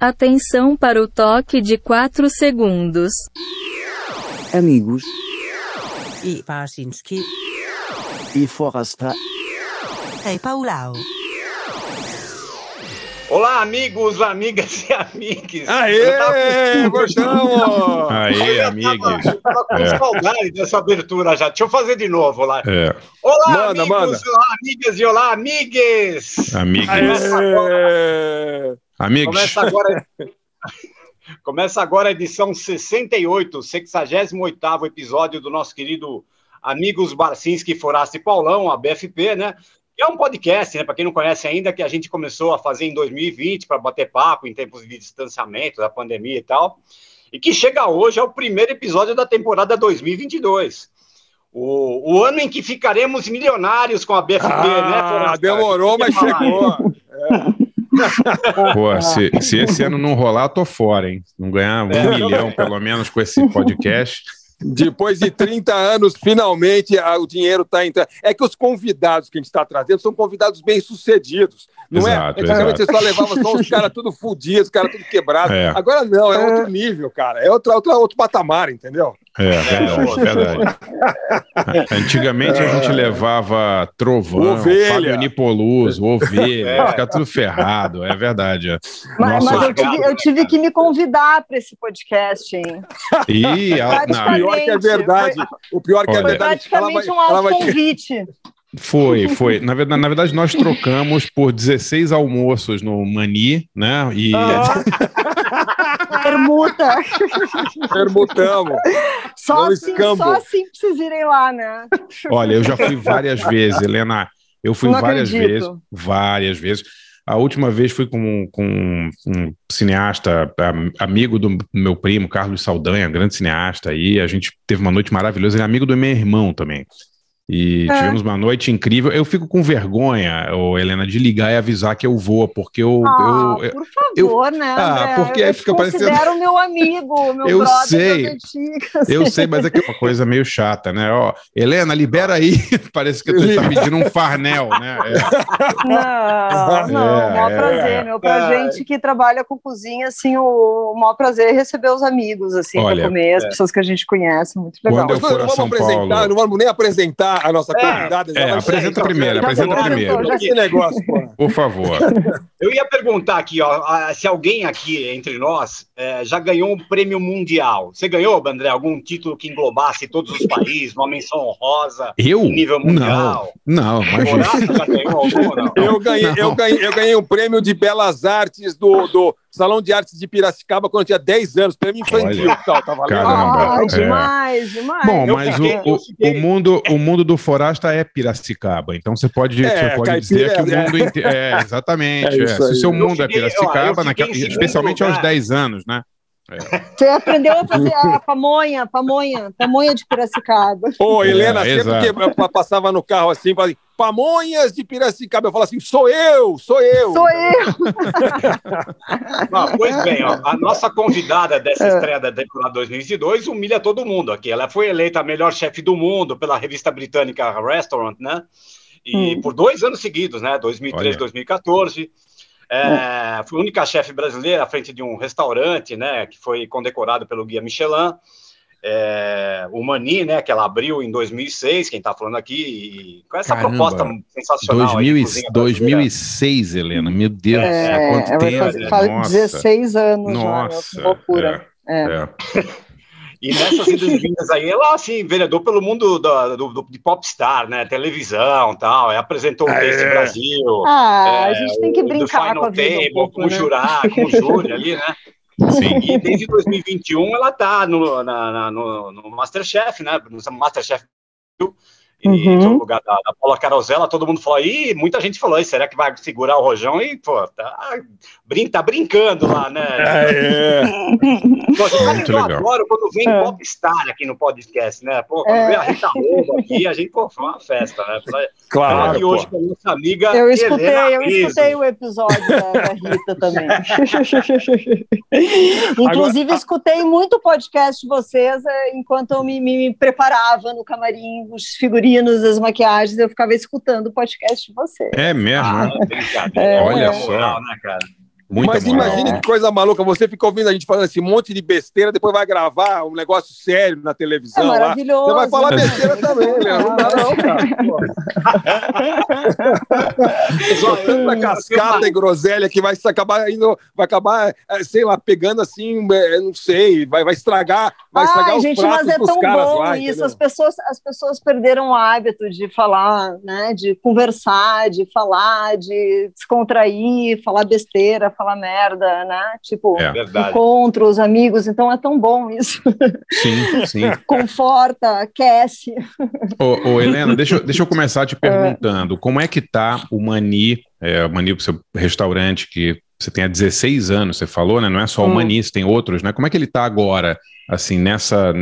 Atenção para o toque de 4 segundos. Amigos I Barsinski. e Forasta Hej Paulau. Olá, amigos, amigas e amigos. Aê, gostamos! Aí, amigos. Eu tava com É. saudade dessa abertura já. Deixa eu fazer de novo lá. É, Olá, Manda, amigos, manda. olá, amigas e olá, amigues. amigos. Aê! Amigos. Começa agora... Começa agora a edição 68, 68º episódio do nosso querido Amigos Barcinski Foraste Paulão, a BFP, né? Que é um podcast, né? Para quem não conhece ainda, que a gente começou a fazer em 2020 para bater papo em tempos de distanciamento da pandemia e tal. E que chega hoje ao primeiro episódio da temporada 2022. O, o ano em que ficaremos milionários com a BFP, né? Ah, Forasta? demorou, mas Quer falar? Pô, se, se esse ano não rolar, eu tô fora, hein? Não ganhar um É. milhão, pelo menos, com esse podcast. Depois de 30 anos, finalmente ah, o dinheiro está entrando. É que os convidados que a gente está trazendo são convidados bem-sucedidos. Não Exato, é? Antigamente exato. você só levava só os caras tudo fodidos, os caras tudo quebrados. É. Agora não, é outro nível, cara. É outro, outro, outro patamar, entendeu? É, verdade, verdade. Antigamente a gente levava Trovão, Ovelha. Fábio Nipoluso, Ovelha, É. fica tudo ferrado, é verdade. é. Mas, Nossa, mas eu, tive, eu tive que me convidar para esse podcast, hein? Ih, a- O não, pior que é verdade. O pior que é Olha. Foi verdade. ela vai- praticamente um autoconvite. foi, foi. Na verdade, na verdade, nós trocamos por 16 almoços no Mani, né? E Permuta. Permutamos. Só Não assim, escambo. só assim pra vocês irem lá, né? Olha, eu já fui várias vezes, Helena. Eu fui Não várias acredito. vezes, várias vezes. A última vez fui com, com um cineasta, am- amigo do meu primo, Carlos Saldanha, grande cineasta aí. A gente teve uma noite maravilhosa. Ele é amigo do meu irmão também. E É. tivemos uma noite incrível. Eu fico com vergonha, ô, Helena, de ligar e avisar que eu vou, porque eu. Ah, eu- eu- por favor, né? Ah, André? porque eu fica parecendo- considero meu amigo, meu Eu brother sei. antigas. eu sei, mas é que é uma coisa meio chata, né? Ó, Helena, libera aí. Parece que tu está pedindo um farnel, né? É. Não, não, É, o maior é. prazer, meu. Pra gente que trabalha com cozinha, assim, o, o maior prazer é receber os amigos, assim, Olha, pra comer, as é. pessoas que a gente conhece, muito legal. Quando eu for não a vamos São apresentar, Paulo- não vamos nem apresentar a nossa É, convidada. já É, apresenta primeiro, apresenta primeiro. já Esse negócio, pô. Por favor. Eu ia perguntar aqui, ó, se alguém aqui entre nós eh, já ganhou um prêmio mundial. Você ganhou, André, algum título que englobasse todos os países, uma menção honrosa, Eu? nível mundial? não, imagina. Horácio já ganhou algum ou não? Eu ganhei, Não. eu, ganhei, eu ganhei um prêmio de Belas Artes do, do Salão de Artes de Piracicaba quando eu tinha 10 anos, prêmio infantil. Olha. Tal, tá valendo? Caramba. Ah, é. demais, demais. Bom, Eu mas fiquei- o, o, mundo, o mundo do Forasta é Piracicaba, então você pode, É, você pode caipira dizer que o é- mundo inteiro. É, exatamente. É é. Se o seu Eu mundo é fiquei- ó, eu Piracicaba, fiquei naquela- especialmente aos lugar. 10 anos, né? Você aprendeu a fazer a pamonha, pamonha, pamonha de Piracicaba. Ô, Helena, É, sempre exato. que passava no carro assim, falava assim, Pamonhas de Piracicaba, eu falo assim, sou eu, sou eu. Sou eu. Ah, pois bem, ó, a nossa convidada dessa É. estreia da temporada 2022 humilha todo mundo aqui. Ela foi eleita a melhor chefe do mundo pela revista britânica Restaurant, né? E Hum. por dois anos seguidos, né? 2013, Olha. 2014. É, foi a única chefe brasileira à frente de um restaurante, né? Que foi condecorado pelo Guia Michelin. É, o Mani, né? Que ela abriu em 2006, quem está falando aqui, e com essa Caramba. proposta sensacional. aí de 2000 e- cozinha brasileira. 2006, Helena, meu Deus, É, quanto vai tempo. fazer, faz nossa. 16 anos Nossa, já, que loucura. é, É. é. E nessas idas vindas aí, ela, assim, vereador pelo mundo da- do, do- de popstar, né? Televisão e tal. Ela apresentou o Ah, Taste é. Brasil. Ah, a é, gente tem que o do brincar Final com a vida Table, um pouco, com o né? Jurá, com o Júnior ali, né? Sim. E desde 2021 ela tá no, na- na- no, no Masterchef, né? No Masterchef e Uhum. no lugar da, da Paula Carosella, todo mundo falou, e muita gente falou, "Ih, será que vai segurar o rojão? E, pô, tá, brin tá brincando lá, né? É, Pô, você sabe Muito eu legal. adoro quando vem É. popstar aqui no podcast, né? Pô, quando É. vem a Rita Lobo aqui, a gente, pô, foi uma festa, né? Claro. aqui hoje com a nossa amiga Eu escutei, Helena eu escutei o episódio da, da Rita também. Inclusive, escutei muito podcast de vocês eh, enquanto eu me, me- me preparava no camarim, os figurinos, as maquiagens, eu ficava escutando o podcast de vocês. É mesmo, Ah, né? brincadeira. É, Olha Olha só. moral, né, cara? Muita Mas moral. imagine que coisa maluca, você fica ouvindo a gente falando esse monte de besteira, depois vai gravar um negócio sério na É televisão lá. maravilhoso. Você vai falar né? besteira também, né? Não dá não, cara. Pô. Só tanta cascata e groselha que vai acabar indo, vai acabar, eh, sei lá, pegando assim, eh, não sei, vai, vai estragar, vai estragar Ai, os gente, pratos mas é tão bom lá, isso. entendeu? As pessoas, as pessoas perderam o hábito de falar, né? De conversar, de falar, de descontrair, falar besteira, falar merda, né? Tipo, É. Verdade. encontros, amigos. Então é tão bom isso. Sim, sim. Conforta, aquece. Ô, ô, Helena, deixa, eu- deixa eu começar te perguntando, como é que tá o Mani, é, o Mani, o seu restaurante que você tem há 16 anos, você falou, né? Não é só o Hum. Mani, você tem outros, né? Como é que ele tá agora, assim, nessa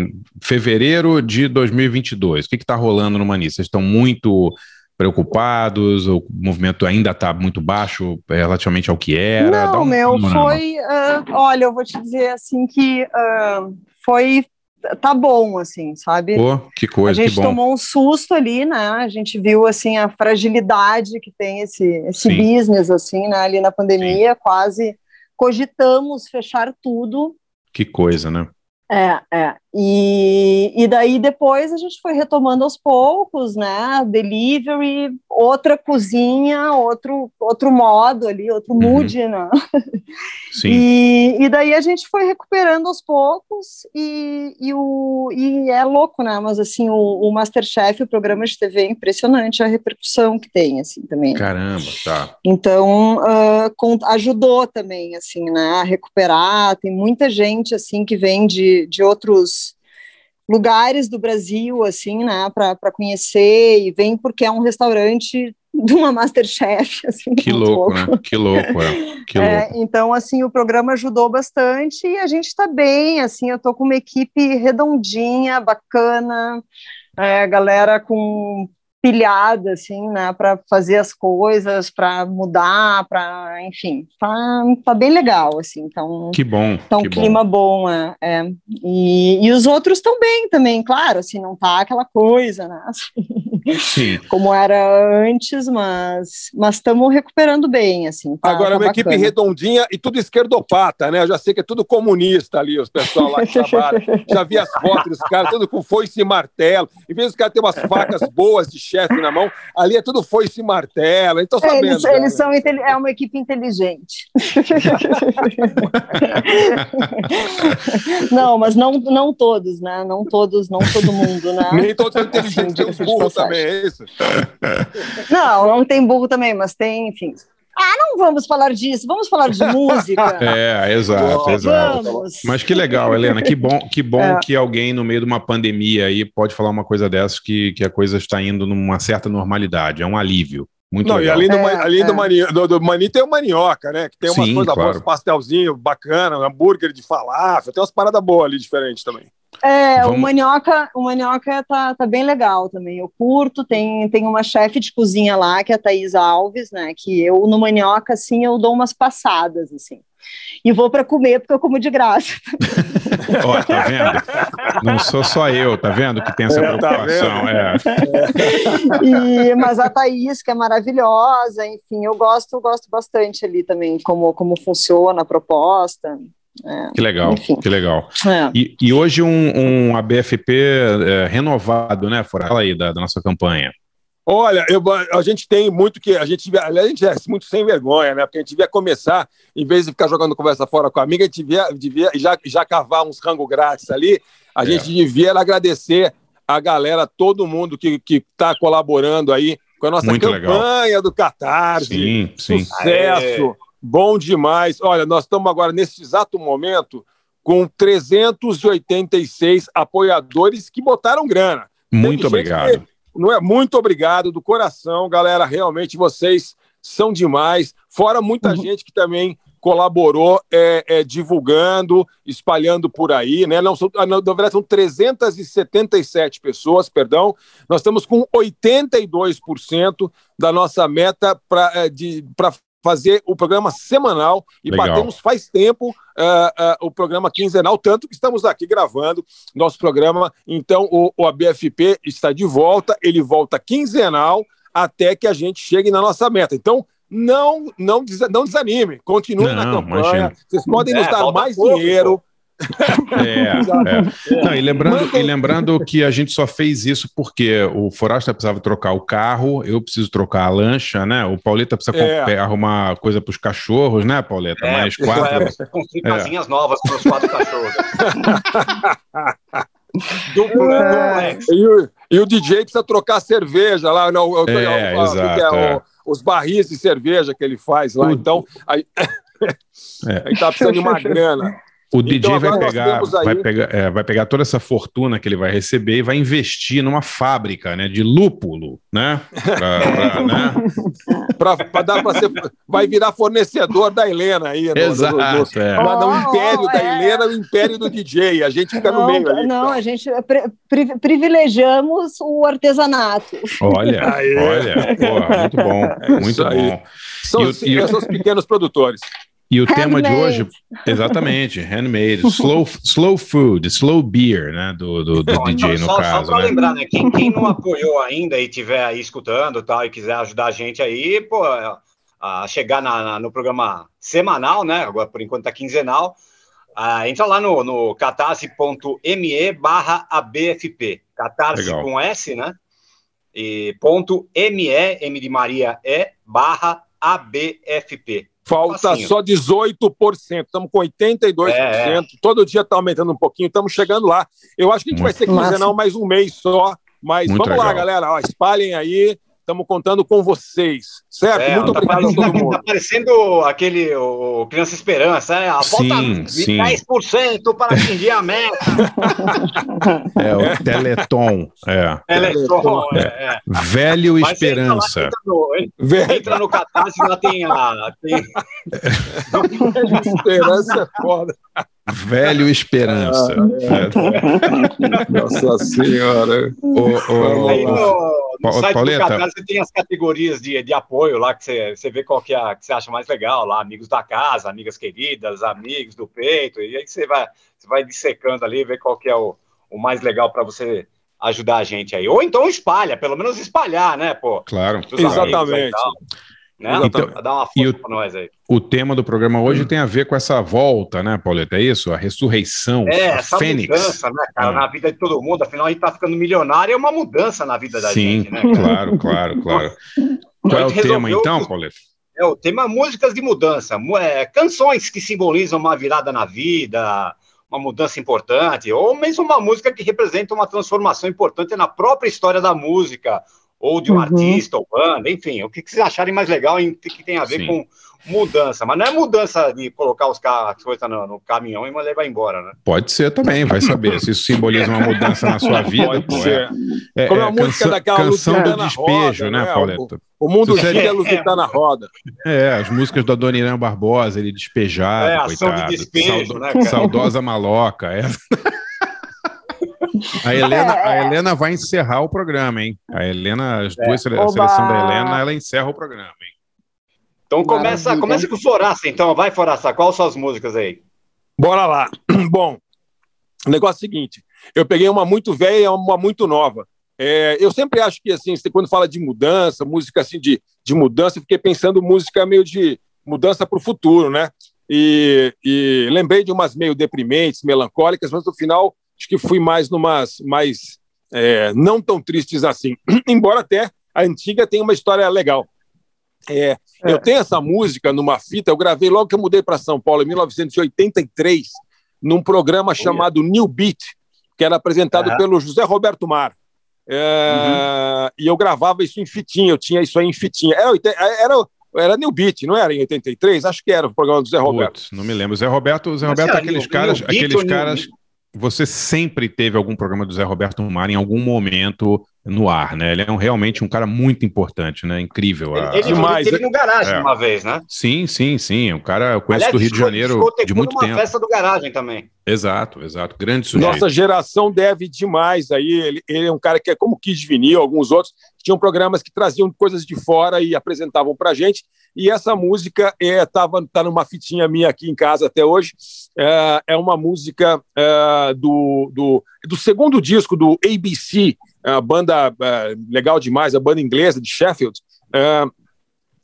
fevereiro de 2022? O que que tá rolando no Mani? Vocês estão muito preocupados? O movimento ainda tá muito baixo é, relativamente ao que era? Não, um meu, foi. ah, olha, eu vou te dizer assim que ah, foi. Tá bom, assim, sabe? Pô, que A coisa, que gente tomou um susto ali, né? A gente viu assim a fragilidade que tem esse, esse Sim. business assim, né? Ali na pandemia, quase cogitamos fechar tudo. Que coisa, né? É, é. E, e daí depois a gente foi retomando aos poucos, né? Delivery, outra cozinha, outro, outro modo ali, outro Uhum. mood, né? Sim. E, e daí a gente foi recuperando aos poucos e, e, o, e é louco, né? Mas assim, o, o Masterchef, o programa de TV, é impressionante a repercussão que tem, assim, também. Caramba, tá. Então, ah, com- ajudou também, assim, né, a recuperar. Tem muita gente, assim, que vem de, de outros lugares do Brasil, assim, né, para conhecer e vem porque é um restaurante de uma Masterchef, assim. Que louco, né? Que louco, é. Que É, louco. então, assim, o programa ajudou bastante e a gente está bem, assim, eu tô com uma equipe redondinha, bacana, é, galera com pilhada, assim, né, para fazer as coisas, para mudar, para, enfim, tá, tá bem legal, assim, então... Que bom. Um que bom. clima bom, é. é. E, e os outros estão bem também, claro, assim, não tá aquela coisa, né? Sim. Como era antes, mas mas estamos recuperando bem, assim. tá- Agora, tá uma equipe bacana. redondinha e tudo esquerdopata, né? Eu já sei que é tudo comunista ali, os pessoal lá que trabalham. Já vi as fotos dos caras, tudo com foice e martelo. Em vez dos caras terem umas facas boas de chefe na mão, ali é tudo foice e martelo. Então, sabendo. eles, eles são é uma equipe inteligente. não, mas não, não todos, né? Não todos, não todo mundo, né? Nem todos são inteligentes, tem passagem. também, é isso? Não, não tem burro também, mas tem, enfim. Ah, não vamos falar disso, vamos falar de música. É, exato, exato. Vamos. Mas que legal, Helena, que bom, que bom É. que alguém no meio de uma pandemia aí pode falar uma coisa dessas que, que a coisa está indo numa certa normalidade, é um alívio. Muito Não, e legal. além, do, É, além do, é. mani, do, do mani tem o manioca, né? Que tem umas Sim, coisas claro. boas, pastelzinho bacana, hambúrguer de falafel, tem umas paradas boas ali diferentes também. É, Vamos- o manioca, o manioca tá, tá bem legal também. Eu curto, tem, tem uma chefe de cozinha lá, que é a Thaís Alves, né? Que eu, no manioca, assim, eu dou umas passadas, assim. E vou para comer, porque eu como de graça. Ó, tá vendo? Não sou só eu, tá vendo? Que tem essa É, tá preocupação. é. E, mas a Thaís, que é maravilhosa, enfim, eu gosto, gosto bastante ali também, como, como funciona a proposta. Que legal, Enfim. que legal. É. E, e hoje um, um ABFP é, renovado, né? Fora Fala aí da, da nossa campanha. Olha, eu- a gente tem muito que. A gente, a gente é muito sem vergonha, né? Porque a gente devia começar, em vez de ficar jogando conversa fora com a amiga, a gente devia, devia já, já cavar uns rango grátis ali. A É. gente devia agradecer a galera, todo mundo que está colaborando aí com a nossa Muito campanha do Catarse. Sim, sim. Sucesso, bom demais. Olha, nós estamos agora, nesse exato momento, com 386 apoiadores que botaram grana. Muito obrigado. Não é muito obrigado do coração, galera. Realmente vocês são demais. Fora muita Uhum. gente que também colaborou é, é, divulgando, espalhando por aí, né? Não, são, ah, na verdade, são 377 pessoas, perdão. Nós estamos com 82% da nossa meta para fazer o programa semanal e Legal. batemos faz tempo ah, ah, o programa quinzenal, tanto que estamos aqui gravando nosso programa. Então, o, o ABFP está de volta, ele volta quinzenal até que a gente chegue na nossa meta. Então, não, não, não desanime, continue não, na campanha. Imagina. Vocês podem nos é, dar mais pouco, dinheiro. Pô. É, é. Não, e, lembrando, e lembrando que a gente só fez isso porque o Forasta precisava trocar o carro, eu preciso trocar a lancha, né? O Pauleta precisa é. arrumar coisa para os cachorros, né, Pauleta? É, Mais quatro. É, construir é. casinhas novas para os quatro cachorros. Duplo, é. e, o, e o DJ precisa trocar cerveja lá, não, é, eu, exato, é, o, os barris de cerveja que ele faz lá. O, então, aí, é. aí tá precisando de uma grana. O então, DJ vai pegar, aí... vai, pegar, é, vai pegar toda essa fortuna que ele vai receber e vai investir numa fábrica né, de lúpulo, né? Pra, pra, né? pra, pra dar pra ser, vai virar fornecedor da Helena aí. No, Exato. No, no, é. no, no império oh, da é. Helena, o império do DJ. A gente fica não, no meio ali. Não, a gente pri, privilegiamos o artesanato. Olha, olha, porra, muito bom, é muito bom. São, e, e, são os pequenos produtores. E o handmade. tema de hoje, exatamente, handmade, slow, slow food, slow beer, né, do, do, do DJ no só, caso. Só para né? lembrar, né, quem, quem não apoiou ainda e estiver aí escutando tal, e quiser ajudar a gente aí, pô, a chegar na, na, no programa semanal, né, agora por enquanto tá quinzenal, uh, entra lá no, no catarse.me barra ABFP, catarse Legal. com S, né, e ponto ME, M de Maria, E, barra ABFP. Falta Facinho. só 18%, estamos com 82%, é, é. todo dia está aumentando um pouquinho, estamos chegando lá. Eu acho que a gente Muito vai ser quinzenal mais um mês só, mas Muito vamos legal. lá, galera, ó, espalhem aí, Estamos contando com vocês, certo? É, Muito tá obrigado a todo mundo. Está parecendo aquele o Criança Esperança, é? A sim, sim. 10% para atingir a meta. É, o Teleton. É. Teleton, é. é. Velho Mas Esperança. Entra, no, entra no Catarse, lá tem a... Tem... Velho Esperança é foda. Velho Esperança. Ah, é. Nossa Senhora. O, o, Aí no, no site Pauleta. do Catarse tem as categorias de, de apoio lá, que você, você vê qual que, é, que você acha mais legal lá, amigos da casa, amigas queridas, amigos do peito, e aí você vai, você vai dissecando ali, ver qual que é o, o mais legal para você ajudar a gente aí. Ou então espalha, pelo menos espalhar, né, pô? Claro. Exatamente. Né? Então, Dá uma força para nós aí. O tema do programa hoje hum. tem a ver com essa volta, né, Pauleta? É isso? A ressurreição. É, a essa Fênix. mudança, né, cara, ah. na vida de todo mundo. Afinal, a gente tá ficando milionário, é uma mudança na vida da Sim, gente, né? Claro, claro, claro. Qual é o tema, então, Pauleta? É o tema músicas de mudança, é, canções que simbolizam uma virada na vida, uma mudança importante, ou mesmo uma música que representa uma transformação importante na própria história da música, ou de um uhum. artista ou banda, enfim, o que, vocês acharem mais legal e que tem a ver Sim. com mudança, mas não é mudança de colocar os carros, coisas no, no, caminhão e levar embora, né? Pode ser também, vai saber. Se isso simboliza uma mudança na sua vida, pode pô, ser. É, é, Como é a música canção, daquela canção do despejo, roda, né, né Pauleta? O, o mundo gira é, Luzita na roda. É, as músicas do Adoniran Barbosa, ele despejado, é, coitado. De despejo, Saudo, né, cara? Saudosa maloca, é. A Helena, a é. Helena vai encerrar o programa, hein? A Helena, as duas, é. a seleção da Helena, ela encerra o programa, hein? Então começa, começa com o Foraça, então. Vai, Foraça, quais são as músicas aí? Bora lá. Bom, o negócio é o seguinte: eu peguei uma muito velha e uma muito nova. É, eu sempre acho que, assim, quando fala de mudança, música assim de, de mudança, eu fiquei pensando música meio de mudança para o futuro, né? E, e, lembrei de umas meio deprimentes, melancólicas, mas no final acho que fui mais numas mais é, não tão tristes assim. Embora até a antiga tenha uma história legal. É, é. Eu tenho essa música numa fita, eu gravei logo que eu mudei para São Paulo, em 1983, num programa chamado New Beat, que era apresentado uhum. pelo José Roberto Mar. É, uhum. E eu gravava isso em fitinha, eu tinha isso aí em fitinha. Era, era, era New Beat, não era em 83? Acho que era o programa do Zé Roberto. Putz, não me lembro. O Zé Roberto, Zé Roberto, é aqueles caras, aqueles caras, você sempre teve algum programa do Zé Roberto Mar em algum momento no ar, né? Ele é um, realmente um cara muito importante, né? Incrível. A, ele, demais. ele teve no garagem é. uma vez, né? Sim, sim, sim. Um cara, eu conheço Aliás, do Rio de Janeiro de muito tempo. festa do garagem também. Exato, exato. Grande sujeito. Nossa geração deve demais aí. Ele, ele é um cara que é como Kid Vinil, alguns outros, tinham programas que traziam coisas de fora e apresentavam pra gente. E essa música é, tava, tá numa fitinha minha aqui em casa até hoje. É, é uma música é, do, do, do segundo disco do ABC, a banda é, legal demais, a banda inglesa de Sheffield. É,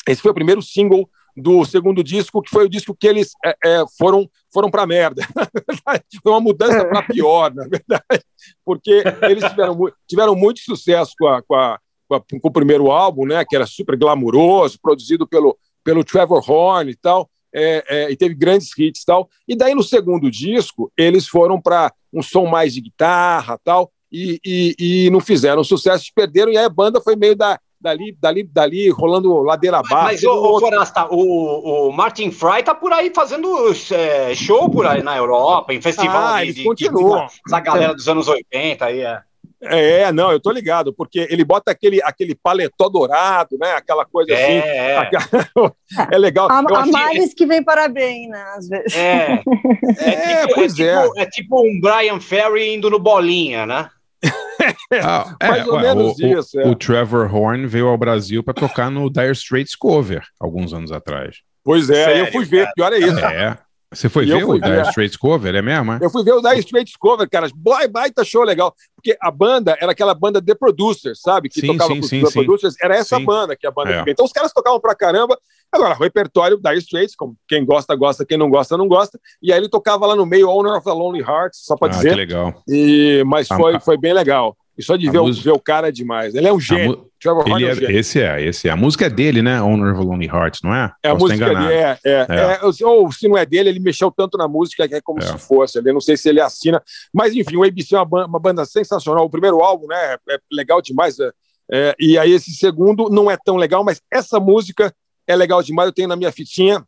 Esse foi o primeiro single do segundo disco, que foi o disco que eles é, é, foram foram para merda. foi uma mudança para pior, na verdade, porque eles tiveram, tiveram muito sucesso com, a, com, a, com, o primeiro álbum, né, que era super glamuroso, produzido pelo, pelo Trevor Horn e tal, é, é, e teve grandes hits e tal. E daí no segundo disco eles foram para um som mais de guitarra tal, e, e, e não fizeram sucesso, perderam, e aí a banda foi meio da, dali, dali, dali, rolando ladeira abaixo. Mas, ô, ô Forasta, o, o Martin Fry tá por aí fazendo é, show por aí na Europa, em festival ah, de, eles de, continuam. de, essa galera dos anos 80 aí, é. É, não, eu tô ligado, porque ele bota aquele, aquele paletó dourado, né? Aquela coisa É, assim. é. aquela- É legal. Eu há achei- males que vem para bem, né? Às vezes. É, É, é, tipo, é, pois é. tipo, é tipo um Brian Ferry indo no bolinha, né? Ah, Mais ou ué, menos o, o- isso, é. o Trevor Horn veio ao Brasil para tocar no Dire Straits Cover alguns anos atrás. Pois é, Sério, eu fui ver, cara? pior é isso. É. Você foi E ver o Dire. Straits Cover? É mesmo? é? Eu fui ver o Dire Straits Cover, cara. Boy, baita show legal. Porque a banda era aquela banda The Producers, sabe? Que Sim, tocava sim, com os sim, The. Producers. Era essa banda que a banda É. Então os caras tocavam pra caramba. Agora, repertório Dire Straits, como quem gosta, gosta, quem não gosta, não gosta. E aí ele tocava lá no meio Owner of the Lonely Hearts, só pra Ah, que dizer. legal. E, mas A- foi, a- foi bem legal. E só de ver, o- música- ver o cara é demais. Ele é um gênio. mu- ele é um é- gênio. esse é, esse é. A música é dele, né? Honor of a Lonely Hearts, não é? É a Posso música dele, é, é, É. é, Ou se não é dele, ele mexeu tanto na música que é como É. se fosse. Eu não sei se ele assina. Mas, enfim, o ABC é uma banda, uma banda sensacional. O primeiro álbum, né? É legal demais. é, e aí, esse segundo não é tão legal, mas essa música é legal demais. Eu tenho na minha fitinha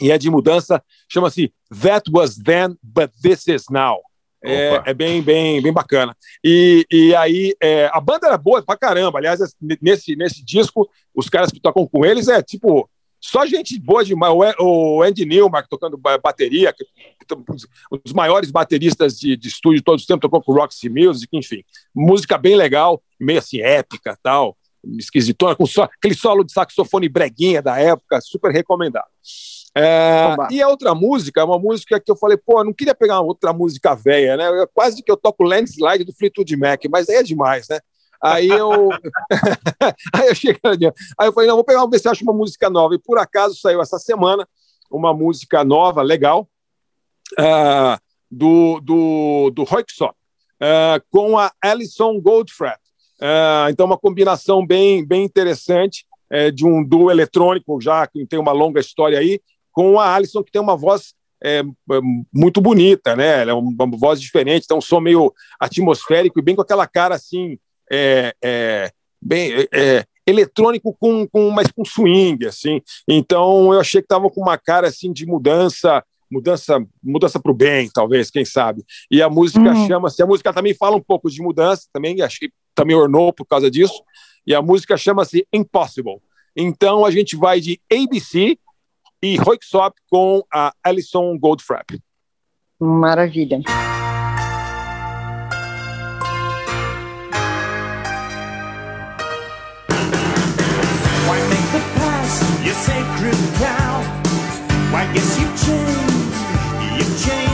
e é de mudança. Chama-se That Was Then, But This Is Now. É, é bem, bem, bem bacana. E, e aí, é, a banda era boa pra caramba. Aliás, nesse, nesse disco, os caras que tocam com eles é tipo. Só gente boa demais. O, Andy Newmark tocando ba- bateria, um dos maiores bateristas de, de estúdio de todos os tempos, tocou com Roxy Music, enfim. Música bem legal, meio assim épica tal, esquisitona, com só, aquele solo de saxofone breguinha da época, super recomendado. É, e a outra música é uma música que eu falei, pô, eu não queria pegar uma outra música velha, né? Eu- quase que eu toco Landslide do Fleetwood Mac, mas aí é demais, né? Aí eu. aí eu cheguei. Aí eu falei, não, vou pegar, vamos ver se eu acho uma música nova. E por acaso saiu essa semana uma música nova, legal, ah, do, do, do Roixop, ah, com a Alison Goldfrapp. Ah, então, uma combinação bem, bem interessante eh, de um duo eletrônico, já que tem uma longa história aí, com a Alison, que tem uma voz é, muito bonita, né? Ela é uma voz diferente, tem um som meio atmosférico e bem com aquela cara assim, é, é, bem é, eletrônico com, com mais com swing, assim. Então eu achei que estava com uma cara assim de mudança, mudança, mudança para o bem, talvez, quem sabe. E a música Uhum. chama-se, a música também fala um pouco de mudança, também achei também ornou por causa disso. E a música chama-se Impossible. Então a gente vai de ABC e Roixop com a Alison Goldfrapp. Maravilha. Why make the past your sacred cow? Why guess changed, you've changed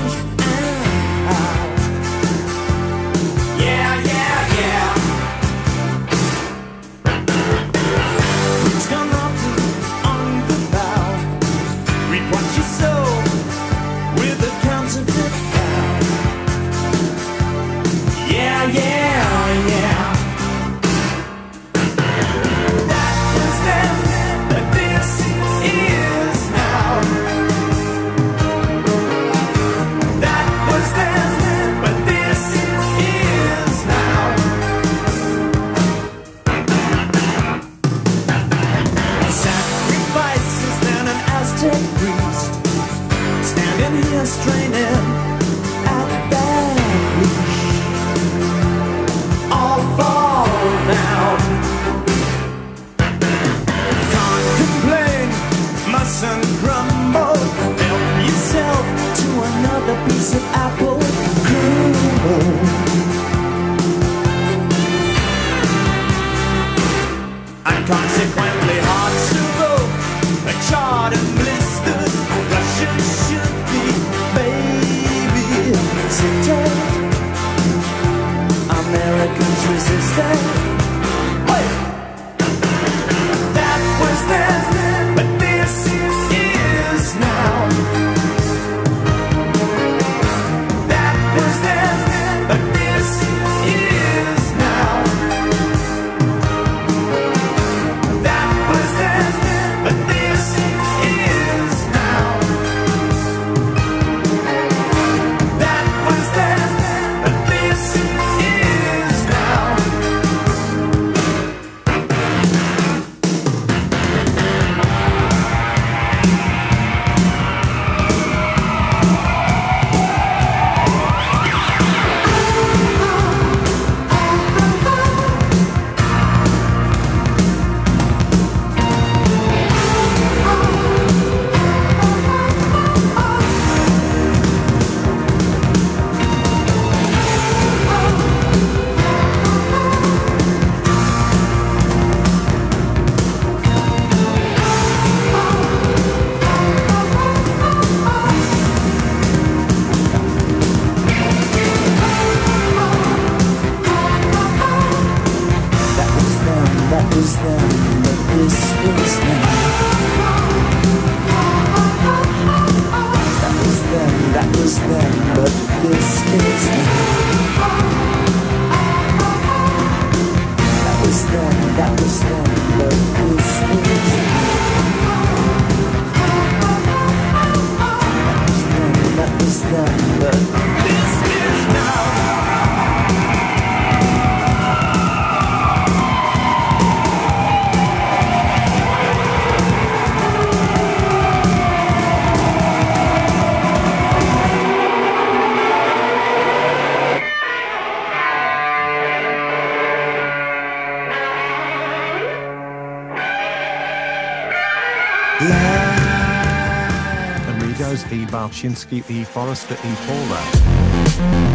Amigos E. Balchinsky E. Forrester E. Paula.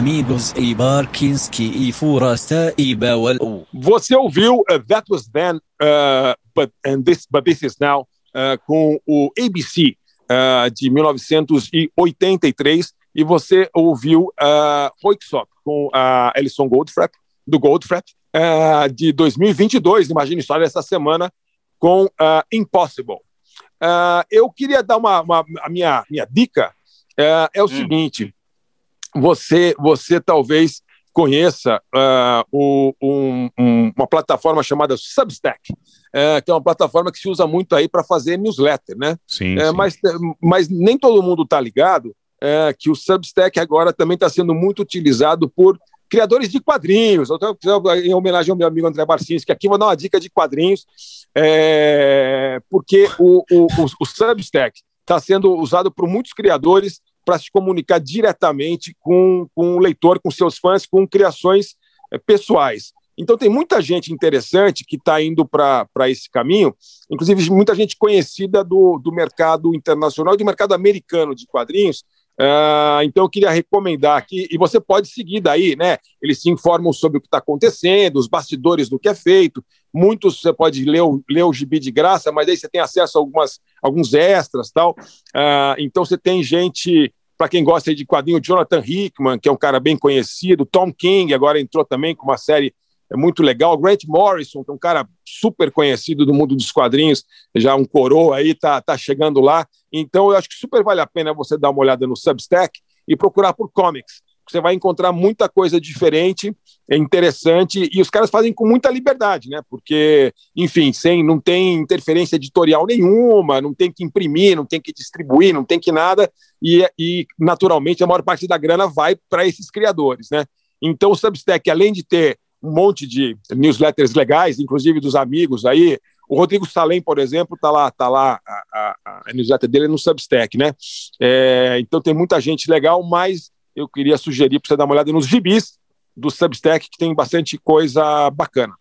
Amigos e Barkinski e Furasta e Bawal. Você ouviu uh, That Was Then, uh, but, and this, but This Is Now, uh, com o ABC uh, de 1983, e você ouviu uh, Hoiksop com a Alison Goldfrapp, do Goldfrapp, uh, de 2022, imagine só essa semana, com uh, Impossible. Uh, eu queria dar uma, uma a minha, minha dica, uh, é o seguinte, você, você talvez conheça uh, o, um, um, uma plataforma chamada Substack, uh, que é uma plataforma que se usa muito aí para fazer newsletter, né? Sim, Uh, sim. Mas, mas nem todo mundo está ligado uh, que o Substack agora também está sendo muito utilizado por criadores de quadrinhos. Eu tô- Em homenagem ao meu amigo André Barcinski, aqui vou dar uma dica de quadrinhos, é, porque o, o, o, o Substack está sendo usado por muitos criadores para se comunicar diretamente com, com o leitor, com seus fãs, com criações eh, pessoais. Então, tem muita gente interessante que está indo para esse caminho, inclusive muita gente conhecida do, do mercado internacional e do mercado americano de quadrinhos. Ah, então, eu queria recomendar aqui, e você pode seguir daí, né? Eles se informam sobre o que está acontecendo, os bastidores do que é feito. Muitos você pode ler o, ler o gibi de graça, mas aí você tem acesso a algumas, alguns extras tal. Ah, então, você tem gente para quem gosta de quadrinho, Jonathan Hickman, que é um cara bem conhecido, Tom King, agora entrou também com uma série é muito legal, Grant Morrison, que é um cara super conhecido do mundo dos quadrinhos, já um coroa aí, tá, tá chegando lá. Então, eu acho que super vale a pena você dar uma olhada no Substack e procurar por comics. Você vai encontrar muita coisa diferente, é interessante, e os caras fazem com muita liberdade, né? Porque, enfim, sem, não tem interferência editorial nenhuma, não tem que imprimir, não tem que distribuir, não tem que nada, e, e naturalmente a maior parte da grana vai para esses criadores, né? Então o Substack, além de ter um monte de newsletters legais, inclusive dos amigos aí, o Rodrigo Salem, por exemplo, tá lá, tá lá a, a, a newsletter dele é no Substack, né? É, então tem muita gente legal, mas eu queria sugerir para você dar uma olhada nos gibis do Substack, que tem bastante coisa bacana.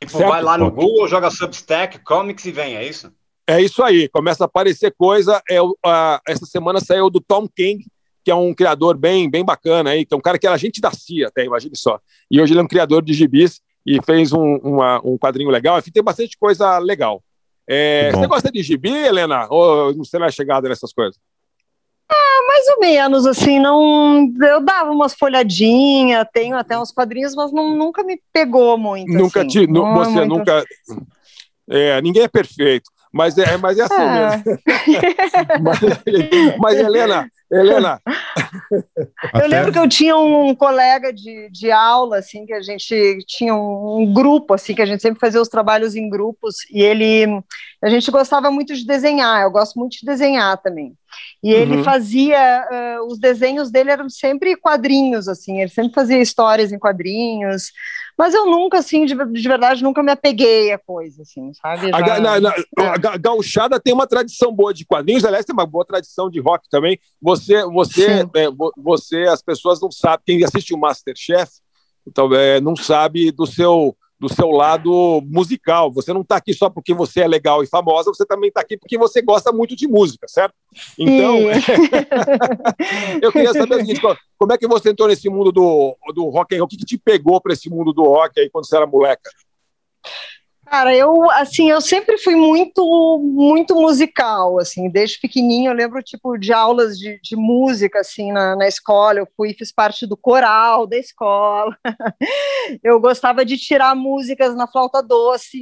Tipo, vai lá no Google, joga Substack, Comics e vem, é isso? É isso aí, começa a aparecer coisa. É, a- essa semana saiu do Tom King, que é um criador bem, bem bacana aí, que é um cara que era agente da CIA, até, imagine só. E hoje ele é um criador de gibis e fez um, uma- um quadrinho legal. Enfim, tem bastante coisa legal. É, você gosta de gibi, Helena? Ou você não é chegada nessas coisas? Mais ou menos, assim, não. Eu dava umas folhadinhas, tenho até uns quadrinhos, mas não, nunca me pegou muito. nunca assim. te, nu- você muito- nunca. É, ninguém é perfeito, mas é, mas é assim É. mesmo. mas, mas, Helena, Helena, Eu lembro que eu tinha um colega de, de aula, assim, que a gente tinha um, um grupo, assim, que a gente sempre fazia os trabalhos em grupos, e ele, a gente gostava muito de desenhar, eu gosto muito de desenhar também. E ele Uhum. fazia, eh, os desenhos dele eram sempre quadrinhos, assim, ele sempre fazia histórias em quadrinhos, mas eu nunca, assim, de, de verdade, nunca me apeguei a coisa, assim, sabe? A, Já- ga- na- na- a ga- gauchada tem uma tradição boa de quadrinhos, aliás, tem uma boa tradição de rock também. Você, você, é, vo- você, as pessoas não sabem, quem assiste o Masterchef, então, é, não sabe do seu, do seu lado musical. Você não está aqui só porque você é legal e famosa, você também está aqui porque você gosta muito de música, certo? Então, eu queria saber o seguinte, co- como é que você entrou nesse mundo do, do rock and roll? O que, que te pegou para esse mundo do rock aí quando você era moleca? Cara, eu assim, eu sempre fui muito muito musical, assim, desde pequenininho eu lembro tipo de aulas de, de música assim na, na escola, eu fui fiz parte do coral da escola. eu gostava de tirar músicas na flauta doce.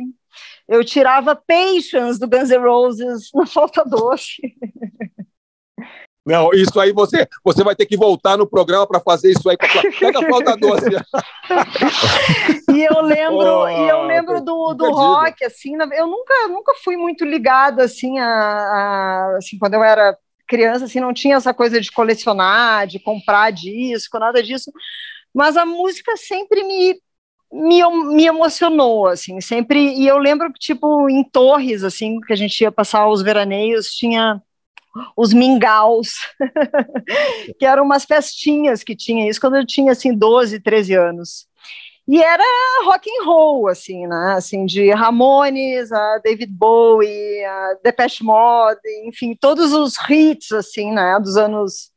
Eu tirava Patience do Guns N' Roses na flauta doce. Não, isso aí você, você vai ter que voltar no programa para fazer isso aí. Pega a flauta doce. E eu lembro, Oh, e eu lembro do, do rock, assim, eu nunca, nunca fui muito ligada, assim, a, a- assim, quando eu era criança, assim, não tinha essa coisa de colecionar, de comprar disco, nada disso, mas a música sempre me, me, me emocionou, assim, sempre, e eu lembro que, tipo, em Torres, assim, que a gente ia passar os veraneios, tinha os mingaus, que eram umas festinhas que tinha isso quando eu tinha, assim, 12, 13 anos. E era rock and roll, assim, né? Assim, de Ramones, a David Bowie, a Depeche Mode, enfim, todos os hits, assim, né? Dos anos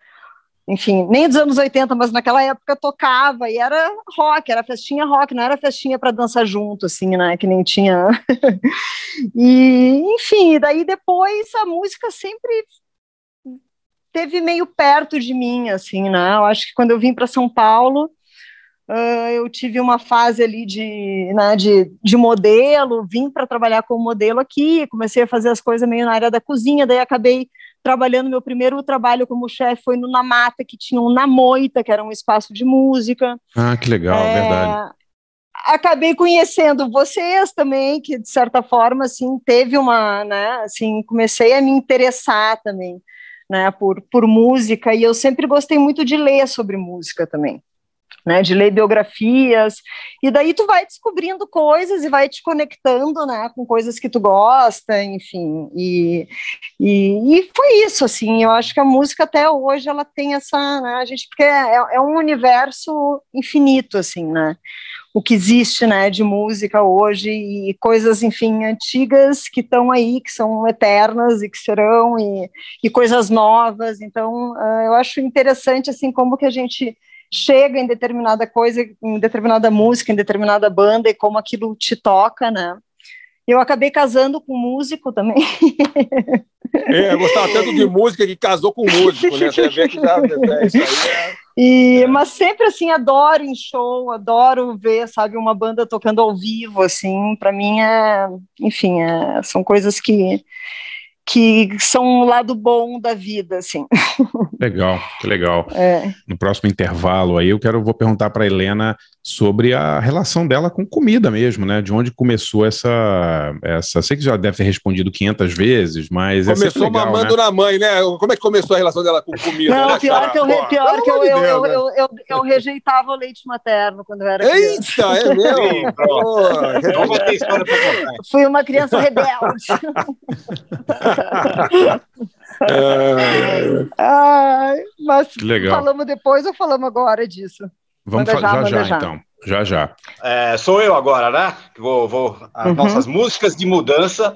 enfim, nem dos anos 80, mas naquela época tocava e era rock, era festinha rock, não era festinha para dançar junto, assim, né? Que nem tinha. e, enfim, daí depois a música sempre teve meio perto de mim, assim, né? Eu acho que quando eu vim para São Paulo, uh, eu tive uma fase ali de, né, de, de modelo, vim para trabalhar como modelo aqui, comecei a fazer as coisas meio na área da cozinha, daí acabei trabalhando, meu primeiro trabalho como chefe foi no Namata, que tinha um Namoita, que era um espaço de música. Ah, que legal, é... verdade. Acabei conhecendo vocês também, que de certa forma, assim, teve uma, né, assim, comecei a me interessar também, né, por, por música, e eu sempre gostei muito de ler sobre música também né, de ler biografias, e daí tu vai descobrindo coisas e vai te conectando, né, com coisas que tu gosta, enfim, e, e, e foi isso, assim, eu acho que a música até hoje, ela tem essa, né, a gente, porque é, é um universo infinito, assim, né, o que existe, né, de música hoje, e coisas, enfim, antigas que estão aí, que são eternas e que serão, e, e coisas novas, então, uh, eu acho interessante, assim, como que a gente chega em determinada coisa, em determinada música, em determinada banda e como aquilo te toca, né? Eu acabei casando com músico também. É, eu gostava tanto de música que casou com músico, né? Você vê que já é, isso aí é... E, mas sempre assim adoro em show, adoro ver, sabe, uma banda tocando ao vivo, assim, para mim é, enfim, é, são coisas que que são um lado bom da vida, assim. Legal, que legal. É. No próximo intervalo aí, eu quero vou perguntar para Helena sobre a relação dela com comida mesmo, né? De onde começou essa, essa, sei que já deve ter respondido 500 vezes, mas é começou legal, mamando né? na mãe, né? Como é que começou a relação dela com comida? Não, né, pior que eu, cara? pior Pô, que eu, eu, de eu, eu, eu, eu rejeitava o leite materno quando eu era criança. Eita, é mesmo? Pô, Então vai ter história para contar. Fui uma criança rebelde. É, Ai, mas falamos depois ou falamos agora disso? Vamos Manda já, já, já, então. Já, já. É, sou eu agora, né? Vou, vou as Uhum. nossas músicas de mudança.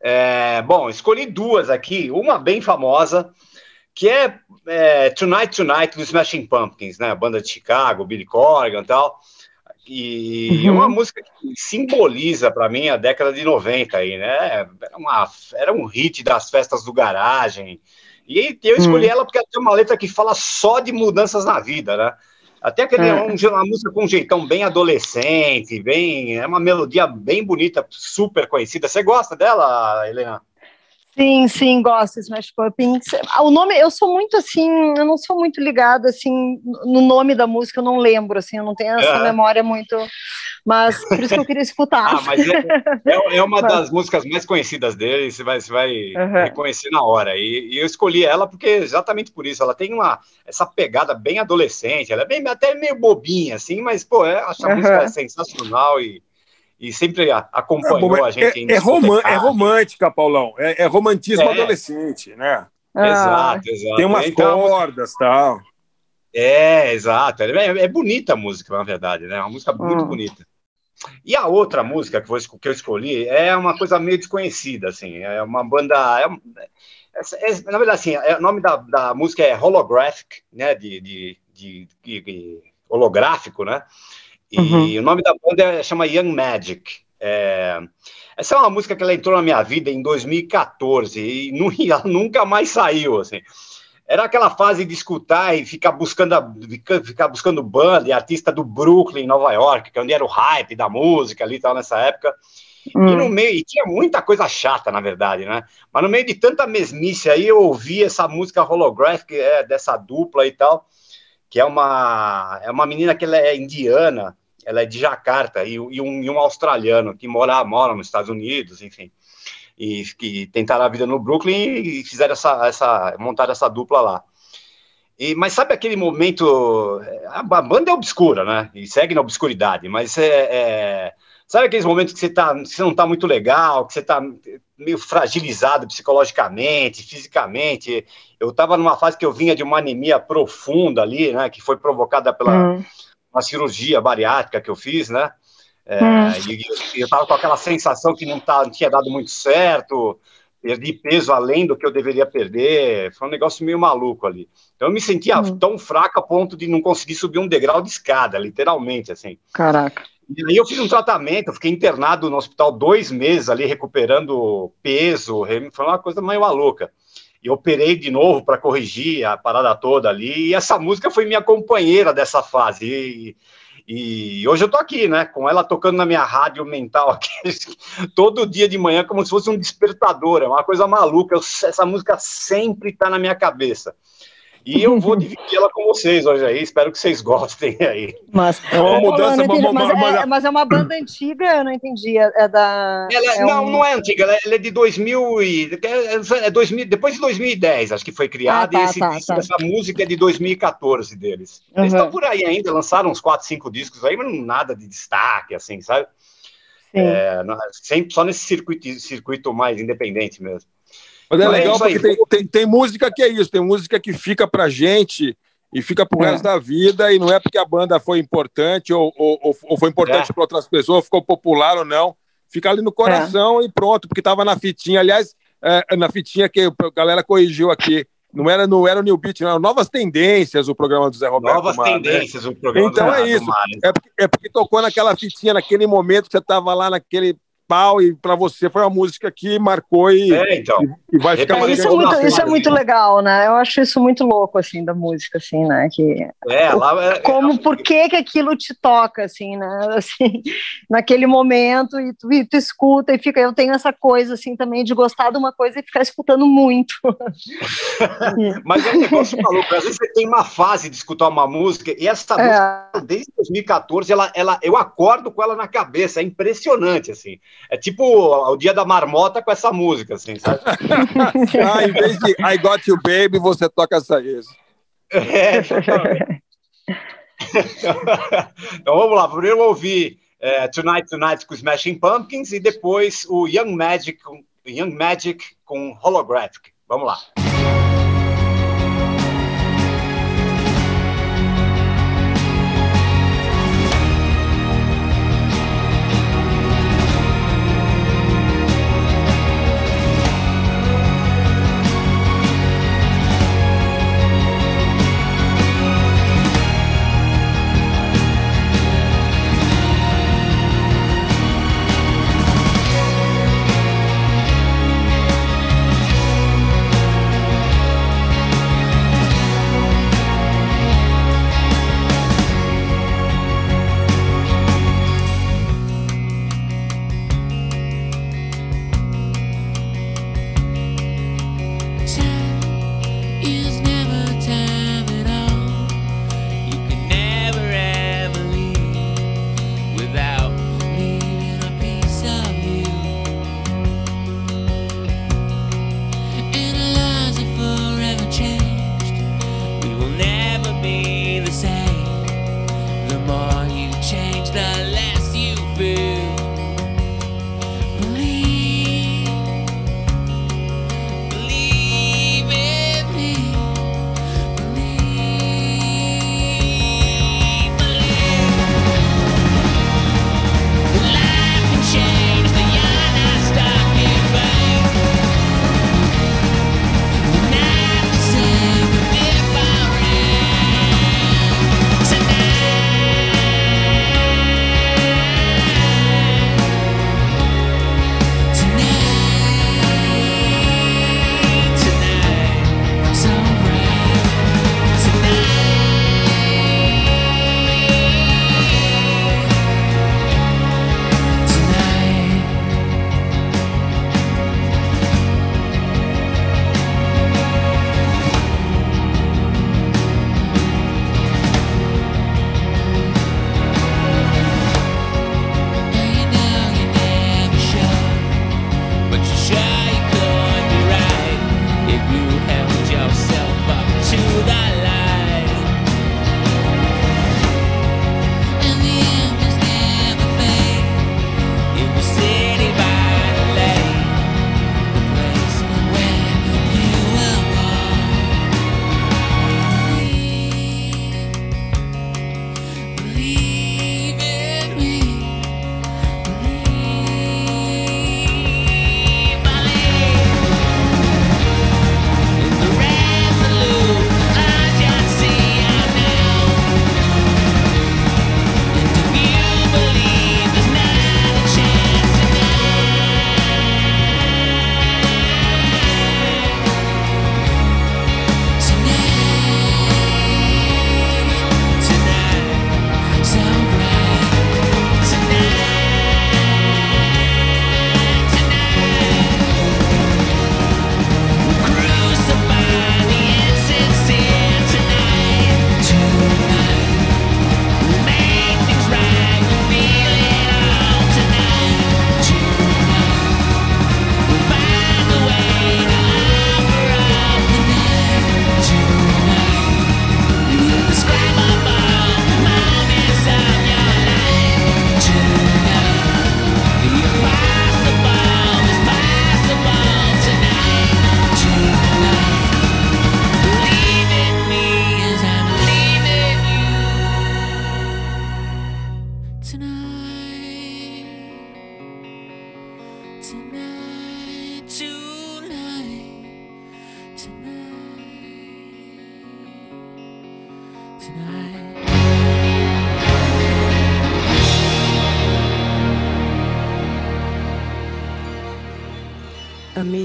É, bom, escolhi duas aqui, uma bem famosa, que é, é Tonight Tonight do Smashing Pumpkins, né? A banda de Chicago, Billy Corgan e tal. E Uhum. uma música que simboliza para mim a década de 90 aí, né? Era, uma, era um hit das festas do garagem. E eu escolhi Hum. ela porque ela tem uma letra que fala só de mudanças na vida, né? Até aquele, É. um, uma música com um jeitão bem adolescente, bem, é uma melodia bem bonita, super conhecida. Você gosta dela, Helena? Sim, sim, gosto de Smash Pumpkins. O nome, eu sou muito assim, eu não sou muito ligada assim no nome da música, eu não lembro assim, eu não tenho essa É. memória muito, mas por isso que eu queria escutar. Ah, mas é, é, é uma das músicas mais conhecidas dele, você vai, você vai Uhum. reconhecer na hora. E, e eu escolhi ela porque exatamente por isso, ela tem uma essa pegada bem adolescente, ela é bem até meio bobinha assim, mas pô, é, acho a Uhum. música sensacional e, e sempre acompanhou a gente. em é, é, roman- é romântica, Paulão. É, é romantismo É. adolescente, né? Ah, Exato, exato. Tem umas Então, cordas e tal. É, exato. É, é bonita a música, na verdade, né? É uma música muito Hum. bonita. E a outra música que, que eu escolhi é uma coisa meio desconhecida, assim. É uma banda. é é- é- na verdade, assim, é- o nome da, da música é Holographic, né? De, de, de- de- de holográfico, né? E Uhum. o nome da banda é- chama Young Magic. É, essa é uma música que ela entrou na minha vida em 2014 e nu- e ela nunca mais saiu, assim. Era aquela fase de escutar e ficar buscando, a- ficar- buscando banda e artista do Brooklyn, Nova York, que é onde era o hype da música ali e tal nessa época. E no hum, meio, e tinha muita coisa chata, na verdade, né? Mas no meio de tanta mesmice aí, eu ouvi essa música holographic é, dessa dupla e tal, que é uma, é uma menina que ela é indiana, ela é de Jacarta, e, e um, e um australiano que mora, mora nos Estados Unidos, enfim. E que tentaram a vida no Brooklyn e fizeram essa, essa montaram essa dupla lá. E, mas sabe aquele momento. A, a banda é obscura, né? E segue na obscuridade, mas é, é- Sabe aqueles momentos que você, tá, você não está muito legal, que você está meio fragilizado psicologicamente, fisicamente? Eu estava numa fase que eu vinha de uma anemia profunda ali, né? Que foi provocada pela hum, uma cirurgia bariátrica que eu fiz, né? É, Hum. e, eu estava com aquela sensação que não, tá, não tinha dado muito certo, perdi peso além do que eu deveria perder, foi um negócio meio maluco ali. Então eu me sentia Hum. tão fraco a ponto de não conseguir subir um degrau de escada, literalmente, assim. Caraca. E aí eu fiz um tratamento, fiquei internado no hospital dois meses ali, recuperando peso, foi uma coisa meio maluca. E operei de novo para corrigir a parada toda ali, e essa música foi minha companheira dessa fase. E, e hoje eu tô aqui, né, com ela tocando na minha rádio mental aqui, todo dia de manhã, como se fosse um despertador, é uma coisa maluca, eu- essa música sempre tá na minha cabeça. E eu vou dividir ela com vocês hoje aí, espero que vocês gostem aí. Mas É uma mudança, eu não entendi, uma- mas, uma- é, mas é uma banda antiga, eu não entendi. É, é da. Ela- é não, um- não é antiga, ela é, ela é de 2000 e é 2000, depois de 2010, acho que foi criada, Ah, tá, e esse tá, disco, tá. essa música é de 2014 deles. Eles Uhum. estão por aí ainda, lançaram uns 4, 5 discos aí, mas não nada de destaque, assim, sabe? É, não- sempre, só nesse circuito, circuito mais independente mesmo. Mas é é legal isso porque tem, tem, tem música que é isso, tem música que fica pra gente e fica pro É. resto da vida, e não é porque a banda foi importante ou, ou, ou- foi importante É. para outras pessoas, ficou popular ou não. Fica ali no coração e pronto, porque tava na fitinha. Aliás, é, na fitinha que a galera corrigiu aqui. Não era, não era o New Beat, não era Novas Tendências, o programa do Zé Roberto. Novas Mar, né? tendências, o programa Então do- é do isso. Mário. É porque, é porque tocou naquela fitinha, naquele momento que você tava lá naquele pau, e para você foi uma música que marcou e, É, então. e vai ficar É, isso, é muito, isso é muito legal, né? Eu acho isso muito louco, assim, da música, assim, né? Que, É, lá, é- como, por que que aquilo te toca, assim, né? Assim, naquele momento, e tu, e tu escuta e fica... Eu tenho essa coisa, assim, também, de gostar de uma coisa e ficar escutando muito. Mas é um negócio maluco. Às vezes você tem uma fase de escutar uma música e essa É. música, desde 2014, ela, ela, eu acordo com ela na cabeça. É impressionante, assim. É tipo o dia da marmota com essa música, assim, sabe? Ah, em vez de I Got You Baby, você toca essa isso. É, então vamos lá. Primeiro eu ouvi é, Tonight Tonight com Smashing Pumpkins e depois o Young Magic, Young Magic com Holographic. Vamos lá.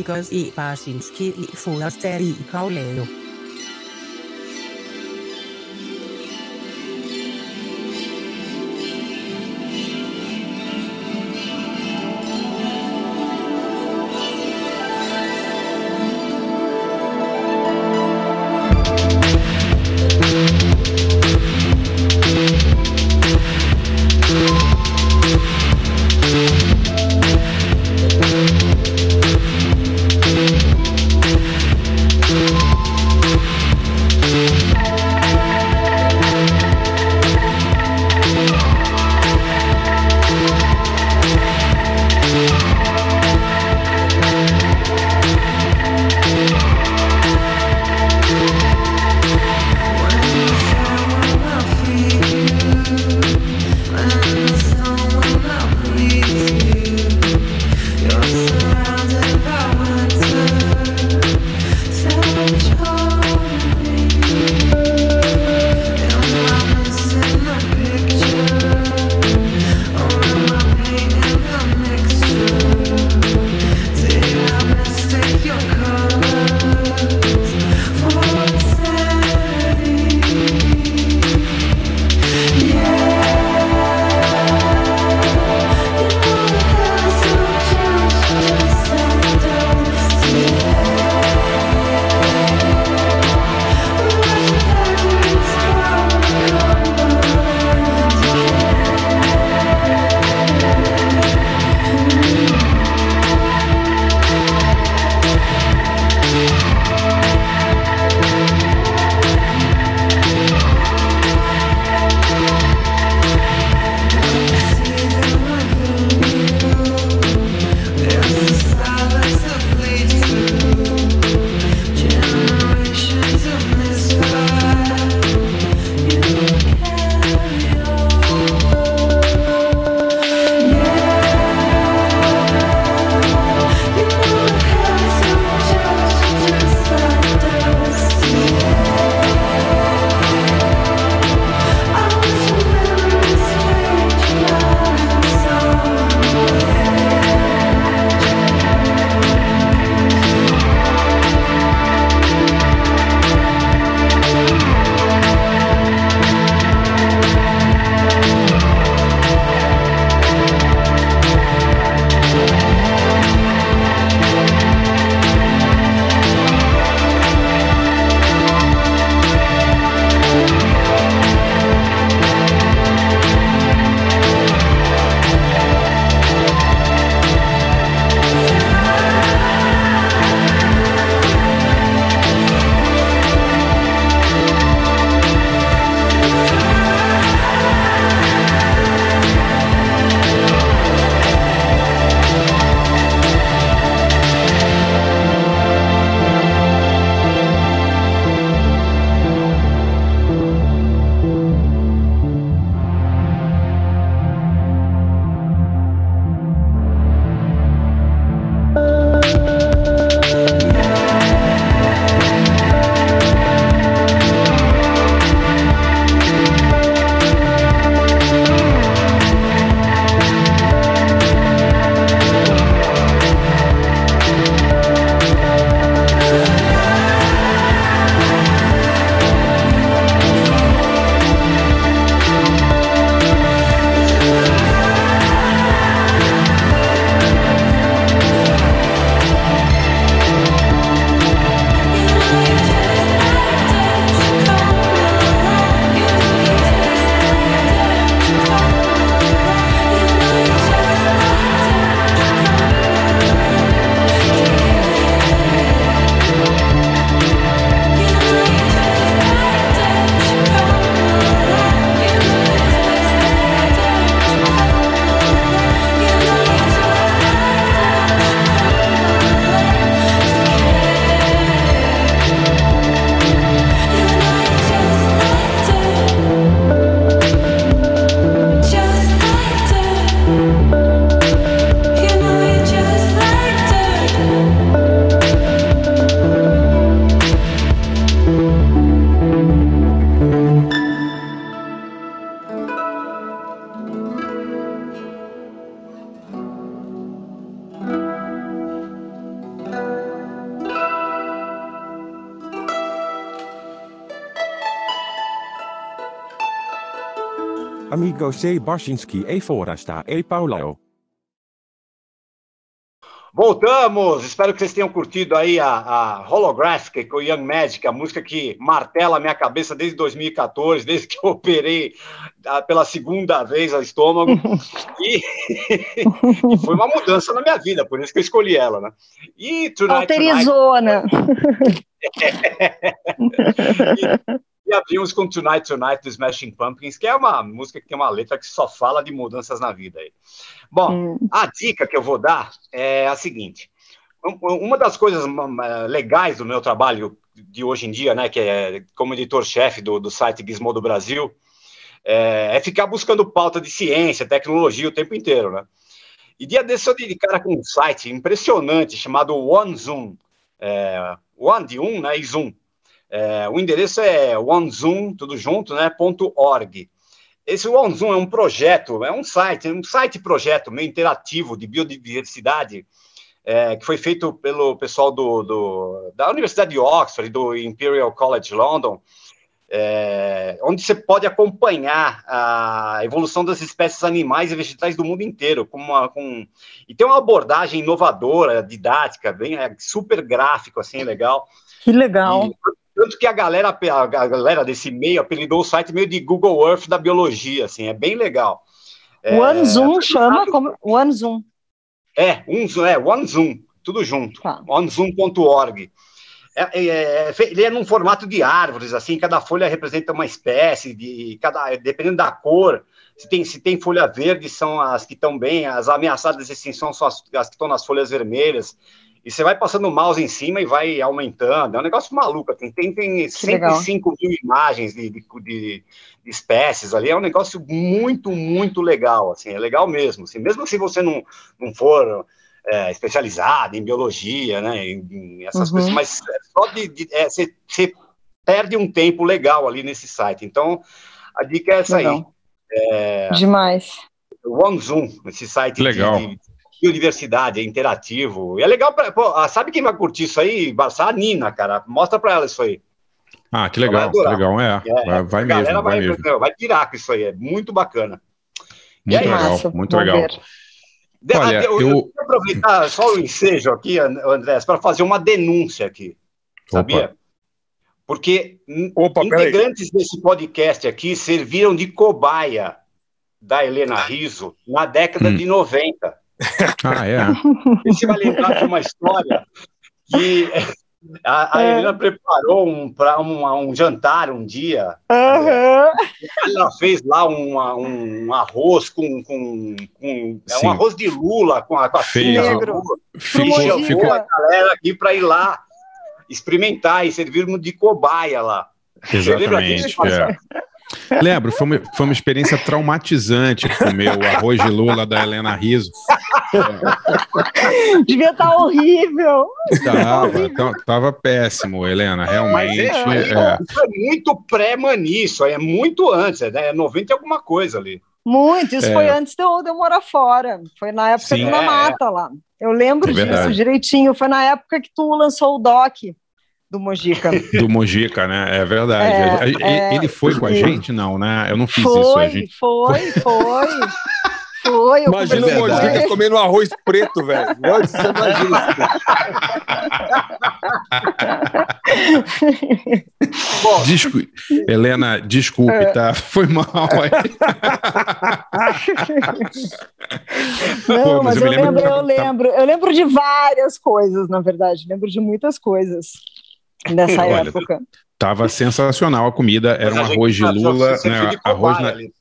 Amigos i Barsinski i Forrester i Pauleo. Amigos e Barchinski e Forasta e Paulo. Voltamos! Espero que vocês tenham curtido aí a, a Holographic com o Young Magic, a música que martela a minha cabeça desde 2014, desde que eu operei pela segunda vez o estômago. e, e foi uma mudança na minha vida, por isso que eu escolhi ela, né? E Tonight, Alterizou, né? E abrimos com Tonight Tonight do Smashing Pumpkins, que é uma música que tem uma letra que só fala de mudanças na vida. Aí. Bom, a dica que eu vou dar é a seguinte: Um- uma das coisas hum, legais do meu trabalho de hoje em dia, né, que é como editor-chefe do, do site Gizmodo Brasil, é, é ficar buscando pauta de ciência, tecnologia o tempo inteiro, né? E dia desse eu dei de cara com um site impressionante chamado OneZoom. É, One de um, né? E Zoom. É, o endereço é onezoom, tudo junto, né? .org. Esse OneZoom é um projeto, é um site, um site projeto meio interativo de biodiversidade é, que foi feito pelo pessoal do, do- da Universidade de Oxford do Imperial College London, é, onde você pode acompanhar a evolução das espécies animais e vegetais do mundo inteiro, com uma, com, e tem uma abordagem inovadora, didática, bem é, super gráfico, assim, legal. Que legal. E, tanto que a galera, a galera desse meio apelidou o site meio de Google Earth da biologia, assim, é bem legal. É, OneZoom chama como OneZoom. é, um, é OneZoom, tudo junto. Tá. OneZoom.org. É, é, é, ele é num formato de árvores, assim, cada folha representa uma espécie, de cada, dependendo da cor. Se tem, se tem folha verde, são as que estão bem, as ameaçadas de extinção são as, as que estão nas folhas vermelhas. E você vai passando o mouse em cima e vai aumentando. É um negócio maluco. Tem, tem, tem legal. 105 mil imagens de, de, de- espécies ali. É um negócio muito, muito legal. Assim, é legal mesmo. Assim, mesmo se você não, não for é, especializado em biologia, né, em, em essas Uhum. coisas, mas é só de, de- é, você, você perde um tempo legal ali nesse site. Então, a dica é essa aí. Legal. É, Demais. o OneZoom, esse site de- Legal. de, biodiversidade, é interativo. E é legal, pra, pô, ah, sabe quem vai curtir isso aí, Barça? A Nina, cara. Mostra pra ela isso aí. Ah, que legal, que legal, é. É, vai vai a galera mesmo, vai mesmo. vai pirar com isso aí, é muito bacana. E Muito aí, legal, massa, muito legal. ver. De- Olha, eu, eu- eu vou aproveitar só o ensejo aqui, An- André, para fazer uma denúncia aqui, sabia? Porque in- Opa, peraí. integrantes desse podcast aqui serviram de cobaia da Helena Riso na década Hum. de 90. Ah, é. Você vai lembrar de uma história que a, a É. Helena preparou um, pra, um, um jantar um dia. Aham. Ela fez lá uma- um arroz com. com, com é um arroz de lula com a, com a filha. Ficou, ficou, a galera aqui para ir lá experimentar e servir de cobaia lá. Você lembra disso, Exatamente. é. Lembro, foi uma, foi uma experiência traumatizante comer o arroz de lula da Helena Riso. Devia estar horrível. Tava, então, tava péssimo, Helena, Mas realmente. é, é. isso é muito pré-mani, isso aí é muito antes, é, né? é 90 e alguma coisa ali. Muito. Isso É. foi antes de eu, de eu morar fora. Foi na época Sim. do Na É, Mata lá. Eu lembro É disso direitinho. Foi na época que tu lançou o doc do Mojica. Do Mojica, né? É verdade. É, é. Ele foi com a gente? Não, né? Eu não fiz isso. A Foi, gente... foi, foi. Foi. eu Imagina o Mojica comendo arroz preto, velho. Você imagina isso. Bom, Descu- Helena, desculpe, É. tá? Foi mal. Não, Pô, mas, mas eu eu, lembro lembro, eu tá- lembro, eu lembro de várias coisas, na verdade. Lembro de muitas coisas nessa Olha, época. Tava sensacional a comida. Era um arroz de serviu né? de Arroz na... ali.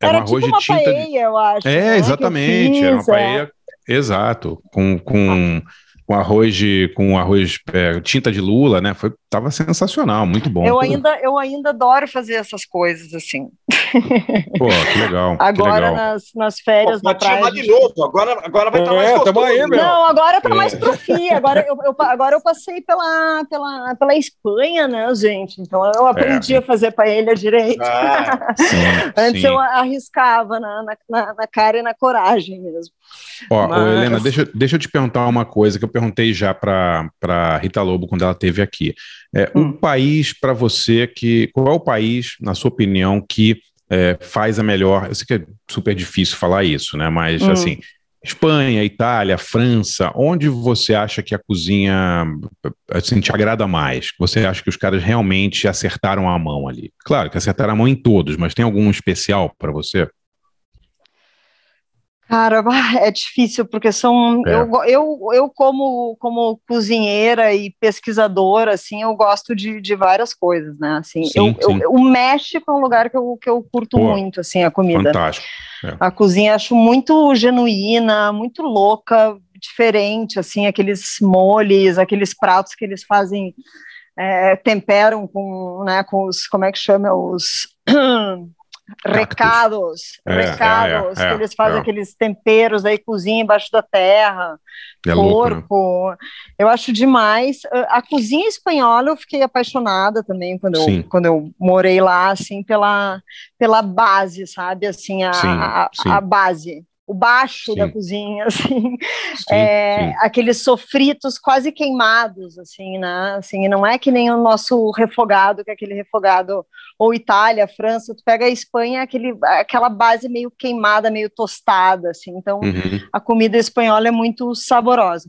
Era um Era arroz tipo uma de tinta de... paella, eu acho. né, É, eu exatamente. Era uma é. paella. Exato. Com, com, com arroz de. com arroz é, tinta de lula, né? Foi, tava sensacional, muito bom. Eu ainda, eu ainda adoro fazer essas coisas assim. Pô, que legal. que Agora legal. nas, nas férias Pô, chamar praia. de novo, agora, agora vai estar É, mais gostoso. aí, né? Não, agora tá É. mais pro fim. Agora eu, eu- agora eu passei pela, pela, pela Espanha, né, gente? Então eu aprendi a fazer paella direito. Ah, Sim, Antes sim. eu arriscava na, na, na- cara e na coragem mesmo. Ó, ô, Mas- Helena, deixa, deixa eu te perguntar uma coisa que eu perguntei já para Rita Lobo quando ela esteve aqui. É, Hum. O país para você que. Qual é o país, na sua opinião, que é, faz a melhor. Eu sei que é super difícil falar isso, né? Mas Hum. assim, Espanha, Itália, França, onde você acha que a cozinha assim, te agrada mais? Você acha que os caras realmente acertaram a mão ali? Claro que acertaram a mão em todos, mas tem algum especial para você? Cara, bah, é difícil, porque são. É. Eu, eu, eu como, como cozinheira e pesquisadora, assim, eu gosto de, de várias coisas, né? Assim, Sim, eu, eu- sim. o México é um lugar que eu, que eu curto Pô, muito, assim, a comida. Fantástico. É. A cozinha acho muito genuína, muito louca, diferente, assim, aqueles molhos, aqueles pratos que eles fazem, é, temperam com, né, com os, como é que chama, os recados, É, recados, é, é, que eles fazem é. aqueles temperos, aí cozinha embaixo da terra, É louco, né? porco, eu acho demais. A a cozinha espanhola eu fiquei apaixonada também quando eu, quando eu morei lá, assim, pela, pela base, sabe, assim, a, Sim, a, sim. a base, o baixo da Sim. cozinha, assim, Sim, é, sim. aqueles sofritos quase queimados, assim, né, assim, não é que nem o nosso refogado, que é aquele refogado, ou Itália, França, tu pega a Espanha, é aquele, aquela base meio queimada, meio tostada, assim, então Uhum. a comida espanhola é muito saborosa.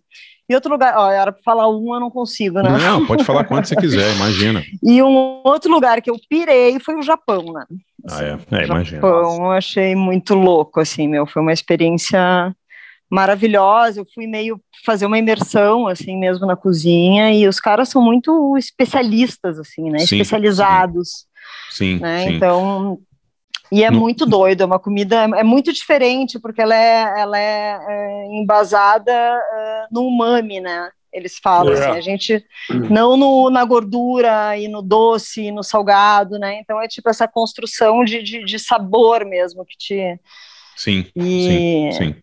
E outro lugar, ó, era para falar um, eu não consigo, né? Não, pode falar quanto você quiser, imagina. E um outro lugar que eu pirei foi o Japão, né? Ah, é, é imagina. Japão, eu achei muito louco, assim, meu, foi uma experiência maravilhosa. Eu fui meio fazer uma imersão, assim, mesmo na cozinha, e os caras são muito especialistas, assim, né? Sim, Especializados, Sim, né? sim. Então, e é No- muito doido, é uma comida, é muito diferente, porque ela é, ela é, é, embasada é, no umami, né? Eles falam É. assim, a gente não no, na gordura e no doce, e no salgado, né? Então é tipo essa construção de, de, de sabor mesmo que te. Sim, E, sim, sim.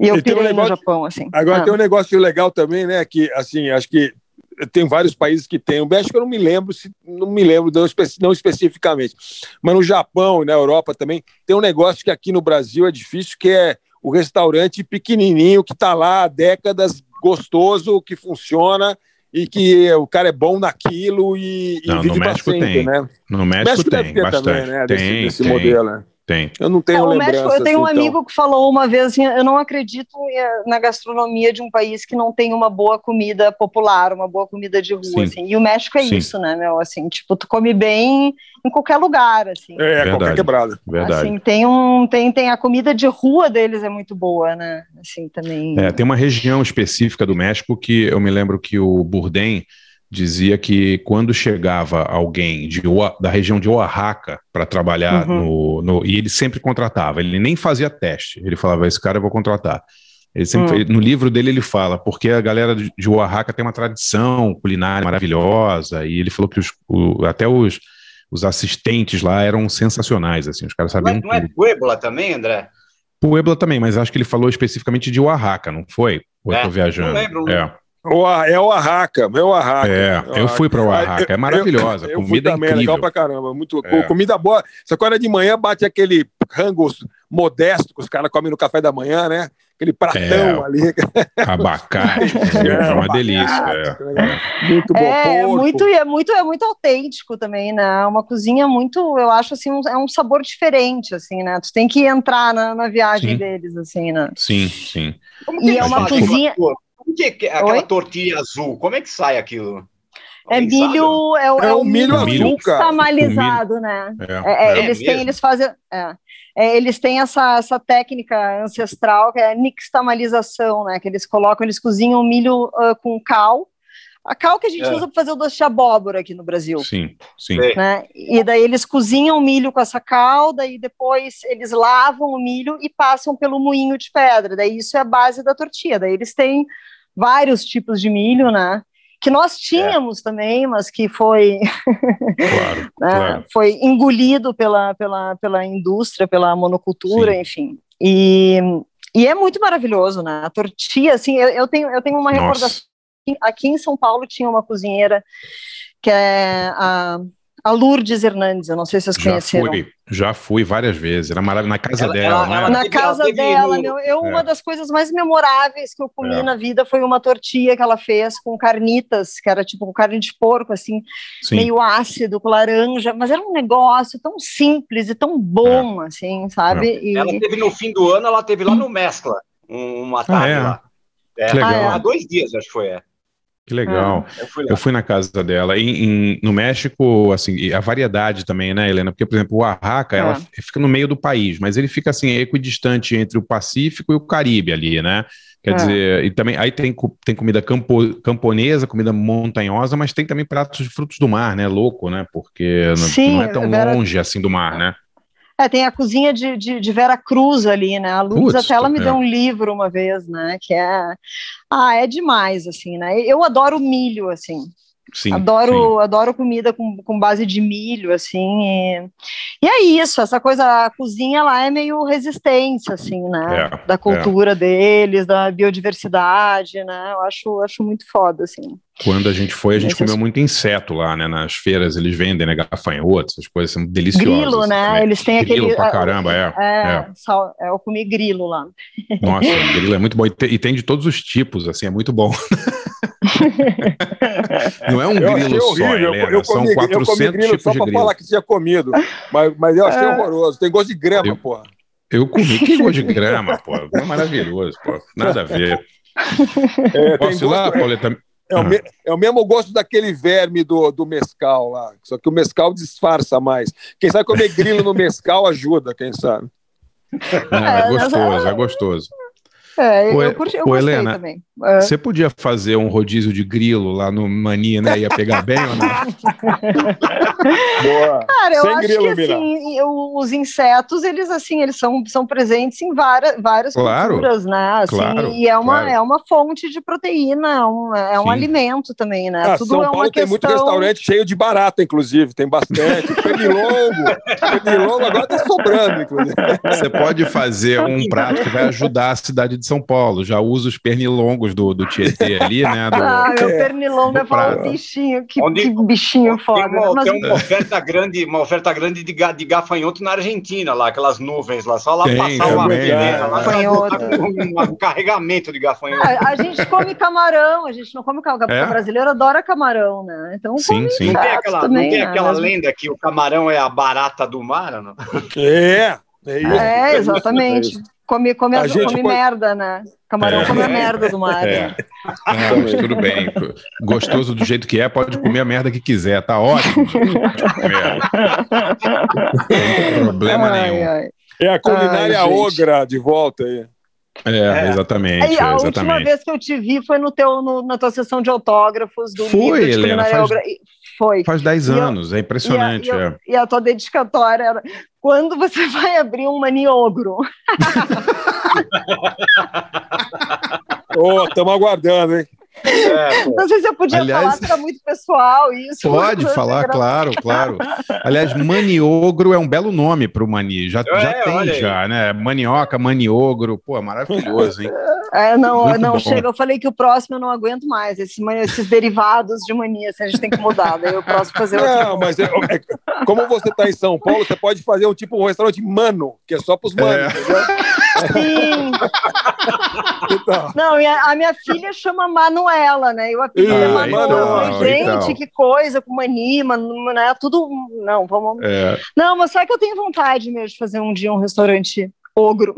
e eu E tem um pirei no negócio- Japão, assim. Agora Ah. tem um negócio legal também, né? Que assim, acho que tem vários países que tem. O México eu não me lembro, se, não me lembro, não, espe- não especificamente. Mas no Japão e na Europa também tem um negócio que aqui no Brasil é difícil, que é o restaurante pequenininho que está lá há décadas, gostoso, que funciona e que o cara é bom naquilo e, e Não, no vive México bastante, tem. né? No México, México deve tem ter bastante. também, né, desse- tem, desse tem, modelo, né? Tem. Eu não tenho É, lembrança. México, eu tenho um assim, então. amigo que falou uma vez assim, eu não acredito eh, na gastronomia de um país que não tem uma boa comida popular, uma boa comida de rua, Sim. assim. E o México é Sim. isso, né, meu? Assim, tipo, tu come bem em qualquer lugar, assim. É, qualquer Verdade. quebrada. Verdade. Assim, tem um, tem, tem a comida de rua deles é muito boa, né? Assim, também. É, tem uma região específica do México que eu me lembro que o Bourdain dizia que quando chegava alguém de, Oa- da região de Oaxaca para trabalhar Uhum. no, no- E ele sempre contratava, ele nem fazia teste. Ele falava: esse cara eu vou contratar. Ele sempre, Hum. ele- no livro dele ele fala, porque a galera de Oaxaca tem uma tradição culinária maravilhosa, e ele falou que os- o- até os, os assistentes lá eram sensacionais, assim, os caras Não sabiam é, não é. Puebla também, André? Puebla também, mas acho que ele falou especificamente de Oaxaca, não foi? Ou eu É, tô viajando? não lembro. É. Oa- É o Oaxaca, é o Oaxaca. É, eu fui pra Oaxaca, é maravilhosa, Eu, eu comida também, é incrível. legal pra caramba, muito É. comida boa. Só que hora de manhã bate aquele rango modesto que os caras comem no café da manhã, né? Aquele pratão É. ali. Abacate, é uma delícia. é. Muito bom. É, porco. muito, é muito, é muito autêntico também, né? É Uma cozinha muito, eu acho assim, um, é um sabor diferente, assim, né? Tu tem que entrar na, na viagem Sim. deles, assim, né? Sim, sim. E é uma cozinha- Como que é aquela Oi? tortilha azul? Como é que sai aquilo? É milho, é, o- É é o o milho azul, nixtamalizado, né? É, É, é, é. eles têm, eles fazem, é. É, eles têm essa, essa técnica ancestral que é a nixtamalização, né? Que eles colocam, eles cozinham o milho ah, com cal. A cal que a gente É. usa para fazer o doce de abóbora aqui no Brasil. Sim, sim. Né? E daí eles cozinham o milho com essa calda e depois eles lavam o milho e passam pelo moinho de pedra. Daí isso é a base da tortilha. Daí eles têm vários tipos de milho, né? Que nós tínhamos também, mas que foi, Claro, né, claro. foi engolido pela, pela, pela indústria, pela monocultura, Sim. enfim. E, e é muito maravilhoso, né? A tortilha, assim, eu, eu tenho, eu tenho uma Nossa. recordação. Aqui em São Paulo tinha uma cozinheira que é a, A Lourdes Hernandes, eu não sei se vocês Já conheceram. fui, já fui várias vezes. Era maravilhoso. Na casa Ela- dela, ela- né? ela- Na casa dela, meu, eu, É. uma das coisas mais memoráveis que eu comi É. na vida foi uma tortilha que ela fez com carnitas, que era tipo com carne de porco, assim, Sim. meio ácido, com laranja, mas era um negócio tão simples e tão bom, assim, sabe? E- Ela teve no fim do ano, ela teve lá no Mescla, um- uma tarde é? lá. É, Que legal. Há dois dias, acho que foi. É. Que legal. Eu fui. Eu fui na casa dela. Em, em- no México, assim, a variedade também, né, Helena? Porque, por exemplo, o Oaxaca, ela É. fica no meio do país, mas ele fica, assim, equidistante entre o Pacífico e o Caribe ali, né? Quer É. dizer, e também aí tem, tem comida campo, camponesa, comida montanhosa, mas tem também pratos de frutos do mar, né? Louco, né? Porque não, Sim, não é tão Vera- longe assim do mar, né? É, tem a cozinha de, de, de Vera Cruz ali, né? A Luz até ela me é. deu um livro uma vez, né? Que é. Ah, é demais, assim, né? Eu adoro milho, assim. Sim. adoro, adoro comida com, com base de milho, assim. E, e é isso, essa coisa, a cozinha lá é meio resistência, assim, né? É, da cultura deles, da biodiversidade, né? Eu acho, acho muito foda, assim. Quando a gente foi, a gente Esse comeu é- muito inseto lá, né? Nas feiras eles vendem, né? Gafanhotos, essas coisas são deliciosas. Grilo, né? também. Eles têm Grilo aquele. pra caramba, é. É, é. sal- é, eu comi grilo lá. Nossa, o grilo é muito bom. E te- e tem de todos os tipos, assim, é muito bom. Não é um Eu grilo só, horrível. Eu- Helena. eu, São comi, eu comi 400 grilo tipos só de pra grilo. falar que tinha comido. Mas, mas eu achei É. horroroso. Tem gosto de grama, Eu- porra. Eu comi, que gosto de grama, pô. É maravilhoso, pô. Nada a ver. É, Posso ir lá, Pauleta? É o, me- é o mesmo gosto daquele verme do, do mescal lá. Só que o mescal disfarça mais. Quem sabe comer grilo no mescal ajuda, quem sabe. Não, é É, gostoso, é gostoso. É, Ô, eu, curti, eu gostei Helena, também. É. Você podia fazer um rodízio de grilo lá no Mania, né? Ia pegar bem ou não? Boa. Cara, eu Sem acho grilo, que assim, eu- os insetos, eles assim, eles são, são presentes em várias, várias Claro, culturas, né? Assim, claro, e é uma, claro. é uma fonte de proteína, é um, é um Sim. alimento também, né? Ah, Tudo São é Paulo tem questão. muito restaurante cheio de barata, inclusive. Tem bastante. Pernilongo. Pernilongo agora tá sobrando, inclusive. Você pode fazer um prato que vai ajudar a cidade de São Paulo. Já usa os pernilongos do, do Tietê ali, né? Do- Ah, meu É, pernilongo é falar bichinho, que, Onde- que bichinho Tem foda. uma, Mas- tem uma oferta grande, uma oferta grande de, ga- de gafanhoto na Argentina, lá, aquelas nuvens lá, só lá Tem passar uma venena né? lá, um, um carregamento de gafanhoto. Ah, a gente come camarão, a gente não come camarão. É? O brasileiro adora camarão, né? Então Sim, come sim. Não tem aquela, também, não tem né? aquela lenda que o camarão é a barata do mar? Não? É, é isso. É, isso, exatamente. Come, come, A come pode- merda, né? Camarão É. come a merda do mar. É. né? Ah, mas tudo bem. Gostoso do jeito que é, pode comer a merda que quiser. Tá ótimo. Não tem problema Ai, nenhum. ai. É a culinária Ai, ogra de volta aí. É, exatamente. Aí, a última exatamente. vez que eu te vi foi no teu, no- na tua sessão de autógrafos do Foi, livro de Helena, faz- e- Foi. Faz 10 E eu- anos, é impressionante. E a, e, é. eu- e a tua dedicatória era quando você vai abrir um maniogro? Ô, estamos aguardando, hein? É. Não sei se eu podia Aliás- falar, é muito pessoal isso. Pode falar, claro, claro. Aliás, maniogro é um belo nome para o mani. Já, É, já tem, já, né? Manioca, maniogro. Pô, maravilhoso, hein? É, não, Muito não bom. chega. Eu falei que o próximo eu não aguento mais. Esses, mani- esses derivados de mania, assim, a gente tem que mudar. Daí o próximo fazer outro. Não, mas é- é- como você está em São Paulo, você pode fazer um tipo um restaurante mano, que é só para os manos, É. entendeu? Sim. Então, Não, a, minha filha chama Manuela, né? E o apelido é Ah, Manuela. então, Eu falei, gente, então. que coisa, com mania, manu, né? Tudo. Não, vamos. É, Não, mas sabe que eu tenho vontade mesmo de fazer um dia um restaurante ogro.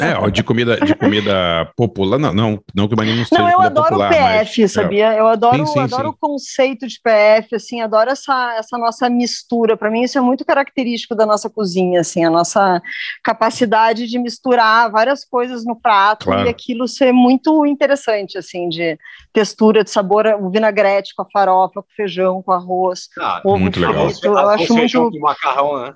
é, ó, de comida, de comida popular. Não, não, não que o mani não seja Não, eu adoro popular, o PF, mas, é. sabia? Eu adoro, Sim, sim, adoro sim. o conceito de PF, assim, adoro essa, essa nossa mistura. Para mim, isso é muito característico da nossa cozinha, assim, a nossa capacidade de misturar várias coisas no prato Claro. e aquilo ser muito interessante, assim, de textura, de sabor, o vinagrete com a farofa, com feijão, com arroz, Ah, ovo Muito legal. frito. Eu acho feijão muito com macarrão, né?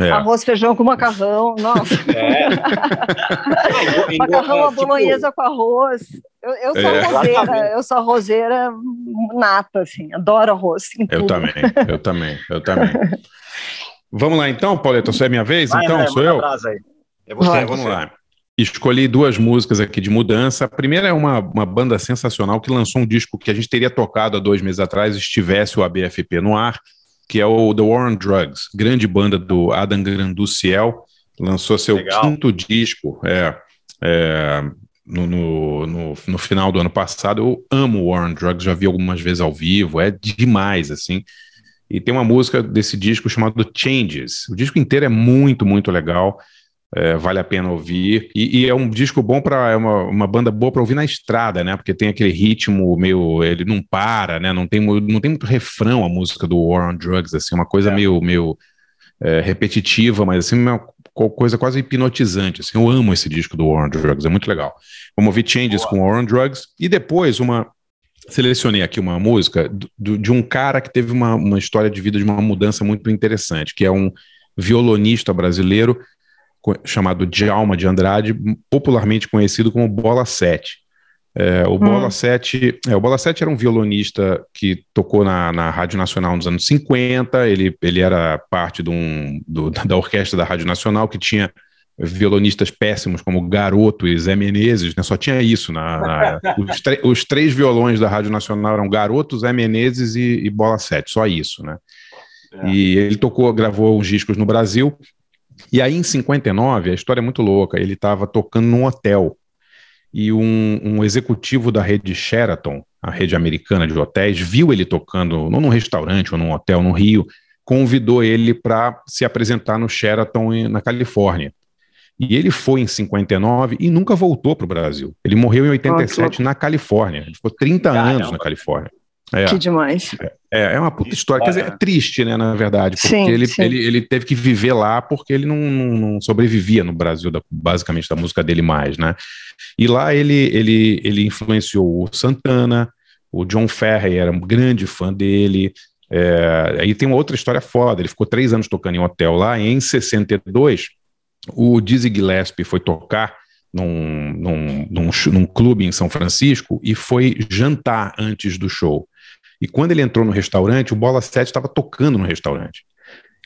É. arroz, feijão com macarrão, nossa, É. Macarrão à tipo, bolonhesa com arroz. Eu, eu sou É. Exatamente. eu sou arrozeira nata, assim, adoro arroz. em Eu tudo. também, eu também, eu também. Vamos lá então, Pauleta, você é minha vez? Vai, então, vai, sou eu? É você, é vamos você. lá. Escolhi duas músicas aqui de mudança. A primeira é uma, uma banda sensacional que lançou um disco que a gente teria tocado há dois meses atrás, estivesse o ABFP no ar, que é o The War on Drugs, grande banda do Adam Granduciel, lançou seu Legal. quinto disco é, é, no, no, no, no final do ano passado. Eu amo War on Drugs, já vi algumas vezes ao vivo, é demais, assim. E tem uma música desse disco chamado Changes. O disco inteiro é muito, muito legal. É, vale a pena ouvir. E, e é um disco bom para é uma, uma banda boa para ouvir na estrada, né? Porque tem aquele ritmo meio. Ele não para, né? Não tem, não tem muito refrão a música do War on Drugs, assim, uma coisa meio, meio é, repetitiva, mas assim, uma co- coisa quase hipnotizante. Assim, eu amo esse disco do War on Drugs, é muito legal. Vamos ouvir Changes com War on Drugs e depois uma. Selecionei aqui uma música do- de um cara que teve uma, uma história de vida de uma mudança muito interessante, que é um violonista brasileiro chamado Djalma de Andrade, popularmente conhecido como Bola 7. É, o Bola 7, é, o Bola 7 era um violonista que tocou na, na Rádio Nacional nos anos 50, ele, ele era parte de um, do- da orquestra da Rádio Nacional, que tinha violonistas péssimos como Garoto e Zé Menezes, né? só tinha isso. Na, na- os, os três violões da Rádio Nacional eram Garoto, Zé Menezes e, e Bola 7, só isso, né? E ele tocou, gravou uns discos no Brasil, e aí em 59, a história é muito louca, ele estava tocando num hotel, e um, um executivo da rede Sheraton, a rede americana de hotéis, viu ele tocando, não num restaurante ou num hotel no Rio, convidou ele para se apresentar no Sheraton na Califórnia. E ele foi em 59 e nunca voltou para o Brasil. Ele morreu em 87 na Califórnia. Ele ficou 30 anos na Califórnia. É. Que demais. É, é uma puta história. Quer dizer, é triste, né, na verdade, porque Sim, ele, sim. Ele, ele teve que viver lá porque ele não, não- não sobrevivia no Brasil, da- basicamente, da música dele mais, né? E lá ele, ele, ele influenciou o Santana, o John Ferry era um grande fã dele. É, aí tem uma outra história foda. Ele ficou três anos tocando em hotel lá. E em 62, o Dizzy Gillespie foi tocar num, num, num, num clube em São Francisco e foi jantar antes do show. E quando ele entrou no restaurante, o Bola 7 estava tocando no restaurante.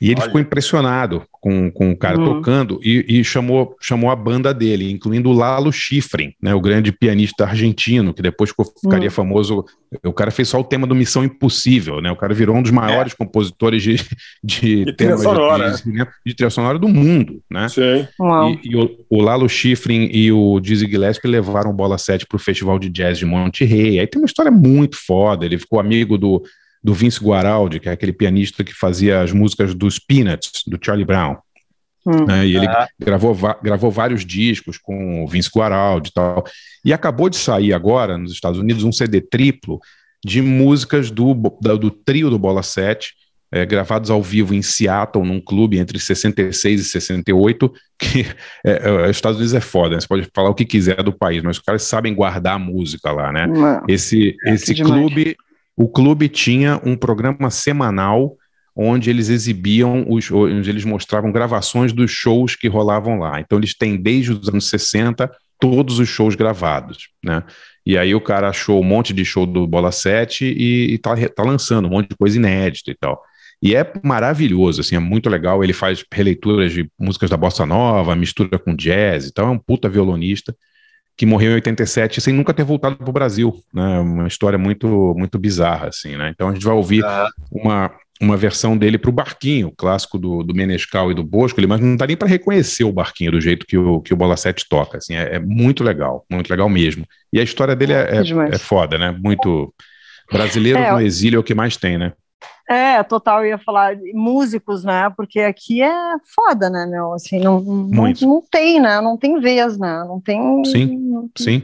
E ele ficou impressionado com, com o cara Hum. tocando e, e chamou, chamou a banda dele, incluindo o Lalo Schifrin, né, o grande pianista argentino, que depois ficou- ficaria Hum. famoso. O cara fez só o tema do Missão Impossível, né? O cara virou um dos maiores compositores de, de, trilha temas de- sonora. de, de trilha sonora do mundo, né? Sim. Uau. E, e o, o Lalo Schifrin e o Dizzy Gillespie levaram Bola 7 para o Festival de Jazz de Monte Rey. Aí tem uma história muito foda. Ele ficou amigo do, do Vince Guaraldi, que é aquele pianista que fazia as músicas dos Peanuts, do Charlie Brown. Hum. né? E ele Ah. gravou, gravou vários discos com o Vince Guaraldi e tal. E acabou de sair agora, nos Estados Unidos, um CD triplo de músicas do, do trio do Bola 7, é, gravados ao vivo em Seattle, num clube entre 66 e 68, que é, é, os Estados Unidos é foda, né? você pode falar o que quiser do país, mas os caras sabem guardar a música lá, né? Não. Esse, esse demais. clube, o clube tinha um programa semanal onde eles exibiam, os, onde eles mostravam gravações dos shows que rolavam lá. Então eles têm desde os anos 60 todos os shows gravados, né? E aí o cara achou um monte de show do Bola 7 e, e tá, tá lançando um monte de coisa inédita e tal. E é maravilhoso, assim, é muito legal. Ele faz releituras de músicas da bossa nova, mistura com jazz, então é um puta violonista que morreu em 87 sem nunca ter voltado para o Brasil, né? Uma história muito muito bizarra, assim, né? Então a gente vai ouvir uma, uma versão dele para o Barquinho, clássico do, do Menescal e do Bosco, ele, mas não dá nem para reconhecer o Barquinho do jeito que o, que o Bola 7 toca, assim, é, é muito legal, muito legal mesmo. E a história dele é, é, é foda, né? Muito brasileiro É, no exílio é o que mais tem, né? É, total, eu ia falar de músicos, né? Porque aqui é foda, né, meu? Assim, não, não, não tem, né? Não tem vez, né? Não tem. Sim, sim.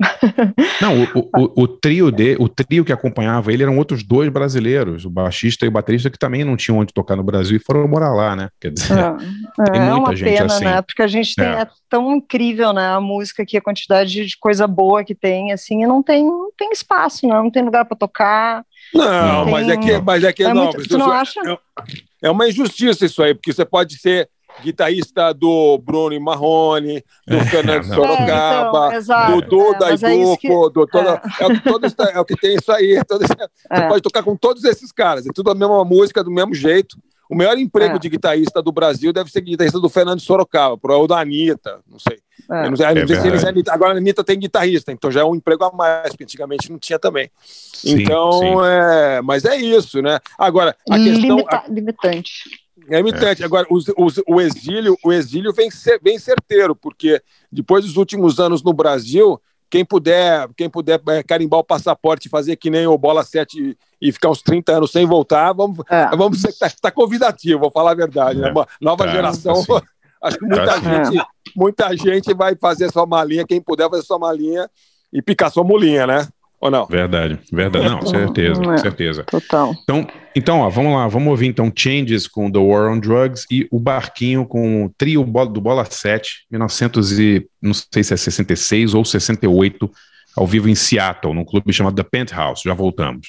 Não, o, o, o, trio de, o trio que acompanhava ele eram outros dois brasileiros, o baixista e o baterista, que também não tinham onde tocar no Brasil e foram morar lá, né? Quer dizer, É, tem é muita uma gente pena, assim. né? Porque a gente tem, É. é. tão incrível, né? A música aqui, a quantidade de coisa boa que tem, assim, e não tem, não tem espaço, né? Não tem lugar para tocar. Não, mas é que, mas é que É não. muito- tu não é- acha? É, é uma injustiça isso aí, porque você pode ser guitarrista do Bruno Marrone, do Fernando não. Sorocaba, É, então, do Duda é, mas é que- do toda, é. o que todo é o que tem isso aí. todo É. Você pode tocar com todos esses caras, é tudo a mesma música, do mesmo jeito. O melhor emprego É. de guitarrista do Brasil deve ser guitarrista do Fernando Sorocaba, ou da Anitta, não sei. É. Não sei, eu não É sei se eles, agora a Anitta tem guitarrista, então já é um emprego a mais, porque antigamente não tinha também. Sim, então, sim. é, mas é isso, né? Agora, a questão. Limita- limitante. É imitante. Agora, os- os- o exílio, o exílio vem, ser, bem certeiro, porque depois dos últimos anos no Brasil, quem puder, quem puder é, carimbar o passaporte e fazer que nem o Bola 7 e, ficar uns 30 anos sem voltar, vamos, É. vamos dizer que tá, tá convidativo, vou falar a verdade. né? É. Uma nova Tá, geração. assim. Acho que muita, Tá, sim. gente, muita gente vai fazer sua malinha, quem puder fazer sua malinha e picar sua mulinha, né? Ou não? Verdade, verdade. Não, certeza, É. certeza. Total. Então, então ó, vamos lá, vamos ouvir então Changes com The War on Drugs e o Barquinho com o trio do Bola 7, 1900 e não sei se é 66 ou 68, ao vivo em Seattle, num clube chamado The Penthouse. Já voltamos.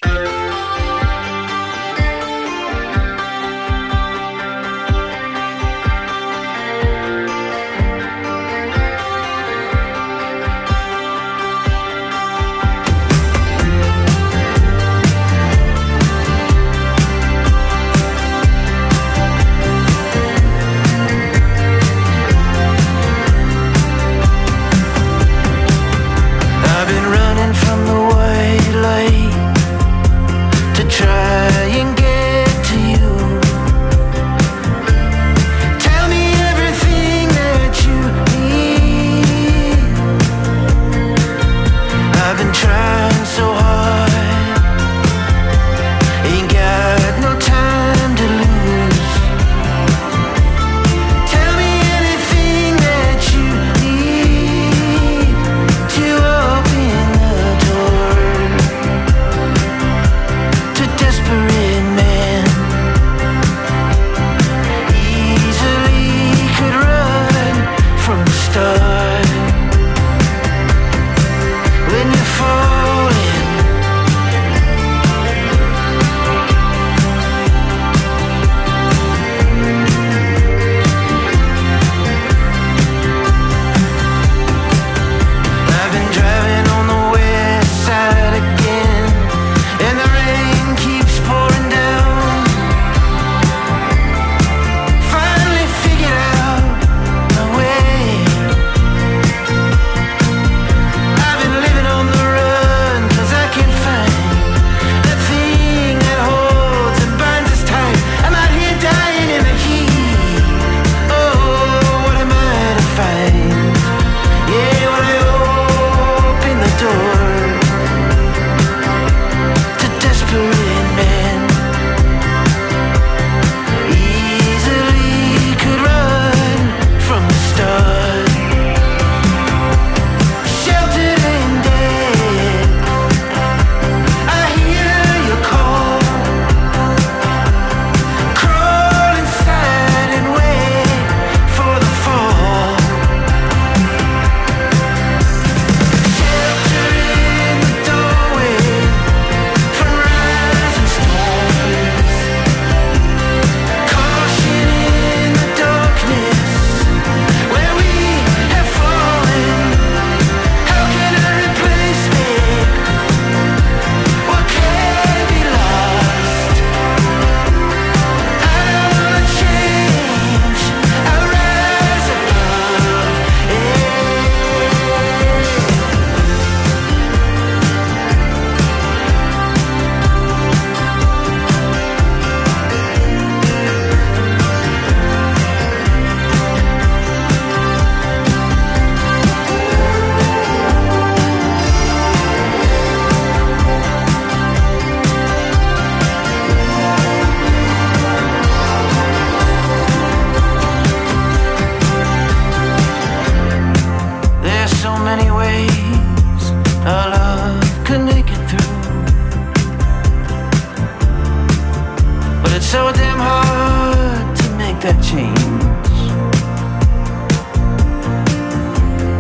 Hard to make that change.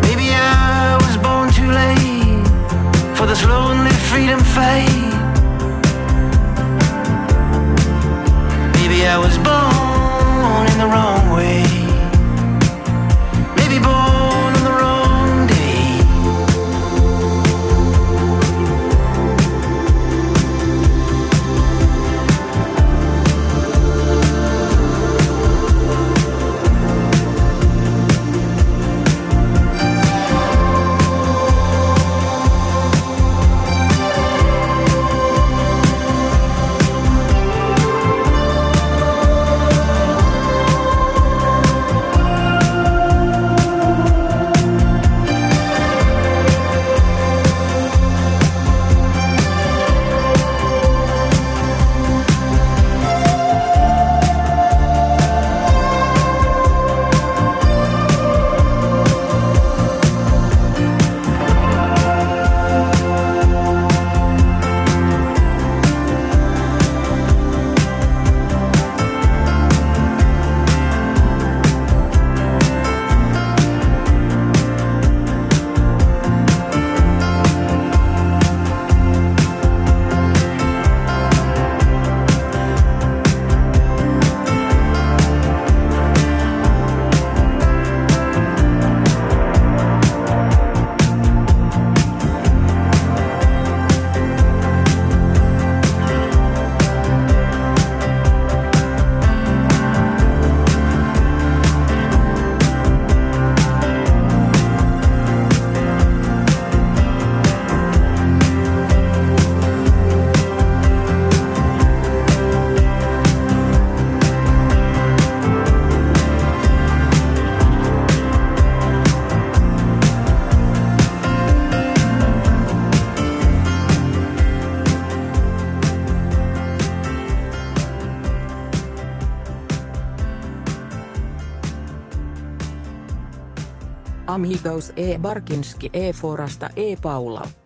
Maybe I was born too late for this lonely freedom fight. Maybe I was born in the wrong Amigos e. Barkinski e. Forasta e. Paula.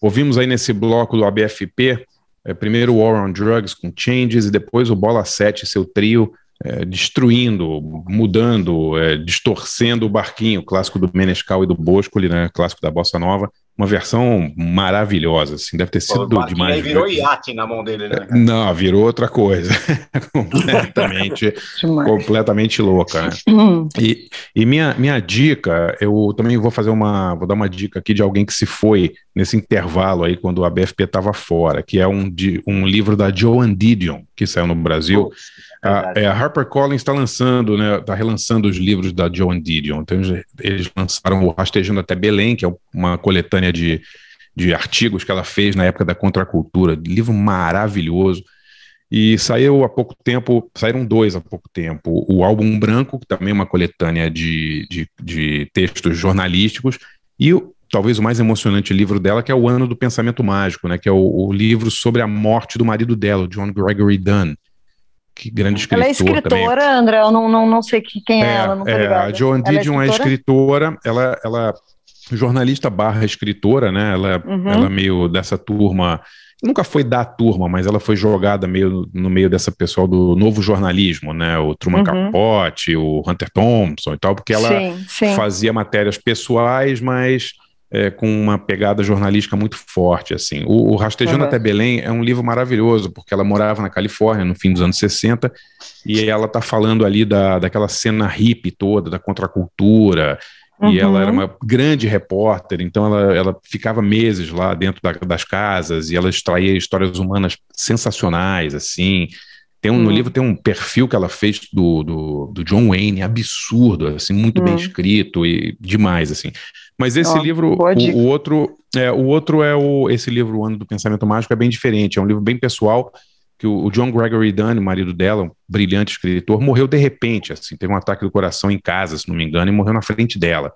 Ouvimos aí nesse bloco do ABFP, é, primeiro War on Drugs com Changes e depois o Bola 7, seu trio, é, destruindo, mudando, é, distorcendo o barquinho, clássico do Menescal e do Boscoli, né, clássico da Bossa Nova, uma versão maravilhosa, assim, deve ter sido barquinho demais. aí virou iate na mão dele, né? Não, virou outra coisa, completamente, completamente louca. Né? E, e minha, minha dica, eu também vou fazer uma, vou dar uma dica aqui de alguém que se foi nesse intervalo aí quando a BFP estava fora, que é um, de, um livro da Joan Didion, que saiu no Brasil. A, é, a HarperCollins está lançando, né, está relançando os livros da Joan Didion. Então, eles- lançaram o Rastejando até Belém, que é uma coletânea de, de artigos que ela fez na época da contracultura, livro maravilhoso. E saiu há pouco tempo, saíram dois há pouco tempo. O Álbum Branco, que também é uma coletânea de, de, de textos jornalísticos, e o, talvez o mais emocionante livro dela, que é O Ano do Pensamento Mágico, né, que é o, o livro sobre a morte do marido dela, John Gregory Dunn. Que grande escritor Ela é escritora, também. André, eu não, não, não sei que- quem é, ela, não tô é, ligada. a Joan Didion é escritora, ela, ela jornalista barra escritora, né? Ela, Uhum. ela meio dessa turma, nunca foi da turma, mas ela foi jogada meio no meio dessa pessoal do novo jornalismo, né? O Truman Uhum. Capote, o Hunter Thompson e tal, porque ela Sim, sim. fazia matérias pessoais, mas é, com uma pegada jornalística muito forte, assim. O, o Rastejando Uhum. até Belém é um livro maravilhoso, porque ela morava na Califórnia no fim dos anos 60, e ela tá falando ali da, daquela cena hippie toda, da contracultura, e Uhum. ela era uma grande repórter, então ela, ela ficava meses lá dentro da- das casas, e ela extraía histórias humanas sensacionais, assim, tem um, No Hum. livro tem um perfil que ela fez do, do, do John Wayne, absurdo, assim, muito bem Hum. escrito e demais, assim. Mas esse Ó, livro, o, o outro, é, o outro é o, esse livro, O Ano do Pensamento Mágico, é bem diferente, é um livro bem pessoal, que o, o John Gregory Dunn, marido dela, um brilhante escritor, morreu de repente, assim, teve um ataque do coração em casa, se não me engano, e morreu na frente dela.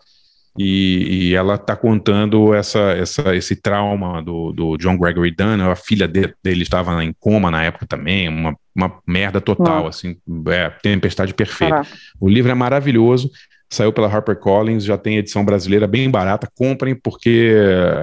E, e ela está contando essa, essa, esse trauma do, do John Gregory Dunn. A filha de- dele estava em coma na época também, uma, uma merda total, assim, é, tempestade perfeita. O livro é maravilhoso, saiu pela HarperCollins, já tem edição brasileira bem barata. Comprem, porque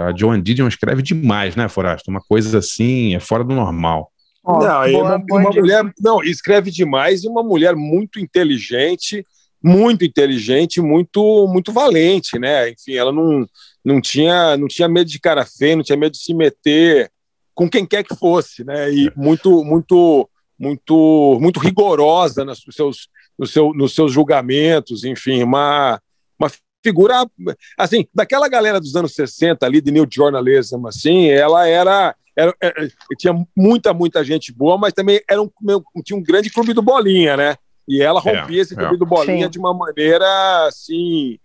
a Joan Didion escreve demais, né, Forasta? Uma coisa assim, é fora do normal. Ó, não, boa- uma, uma mulher, não, escreve demais e uma mulher muito inteligente, muito inteligente, muito muito valente, né? Enfim, ela não, não tinha não tinha medo de cara feia, não tinha medo de se meter com quem quer que fosse, né? E muito muito muito muito rigorosa nos seus nos, seu, nos seus julgamentos, enfim, uma uma figura assim, daquela galera dos anos 60 ali de New Journalism, assim, ela era era, era- tinha muita, muita gente boa, mas também era um, tinha um grande clube do Bolinha, né? E ela rompia esse clube é. do Bolinha Sim. de uma maneira, assim,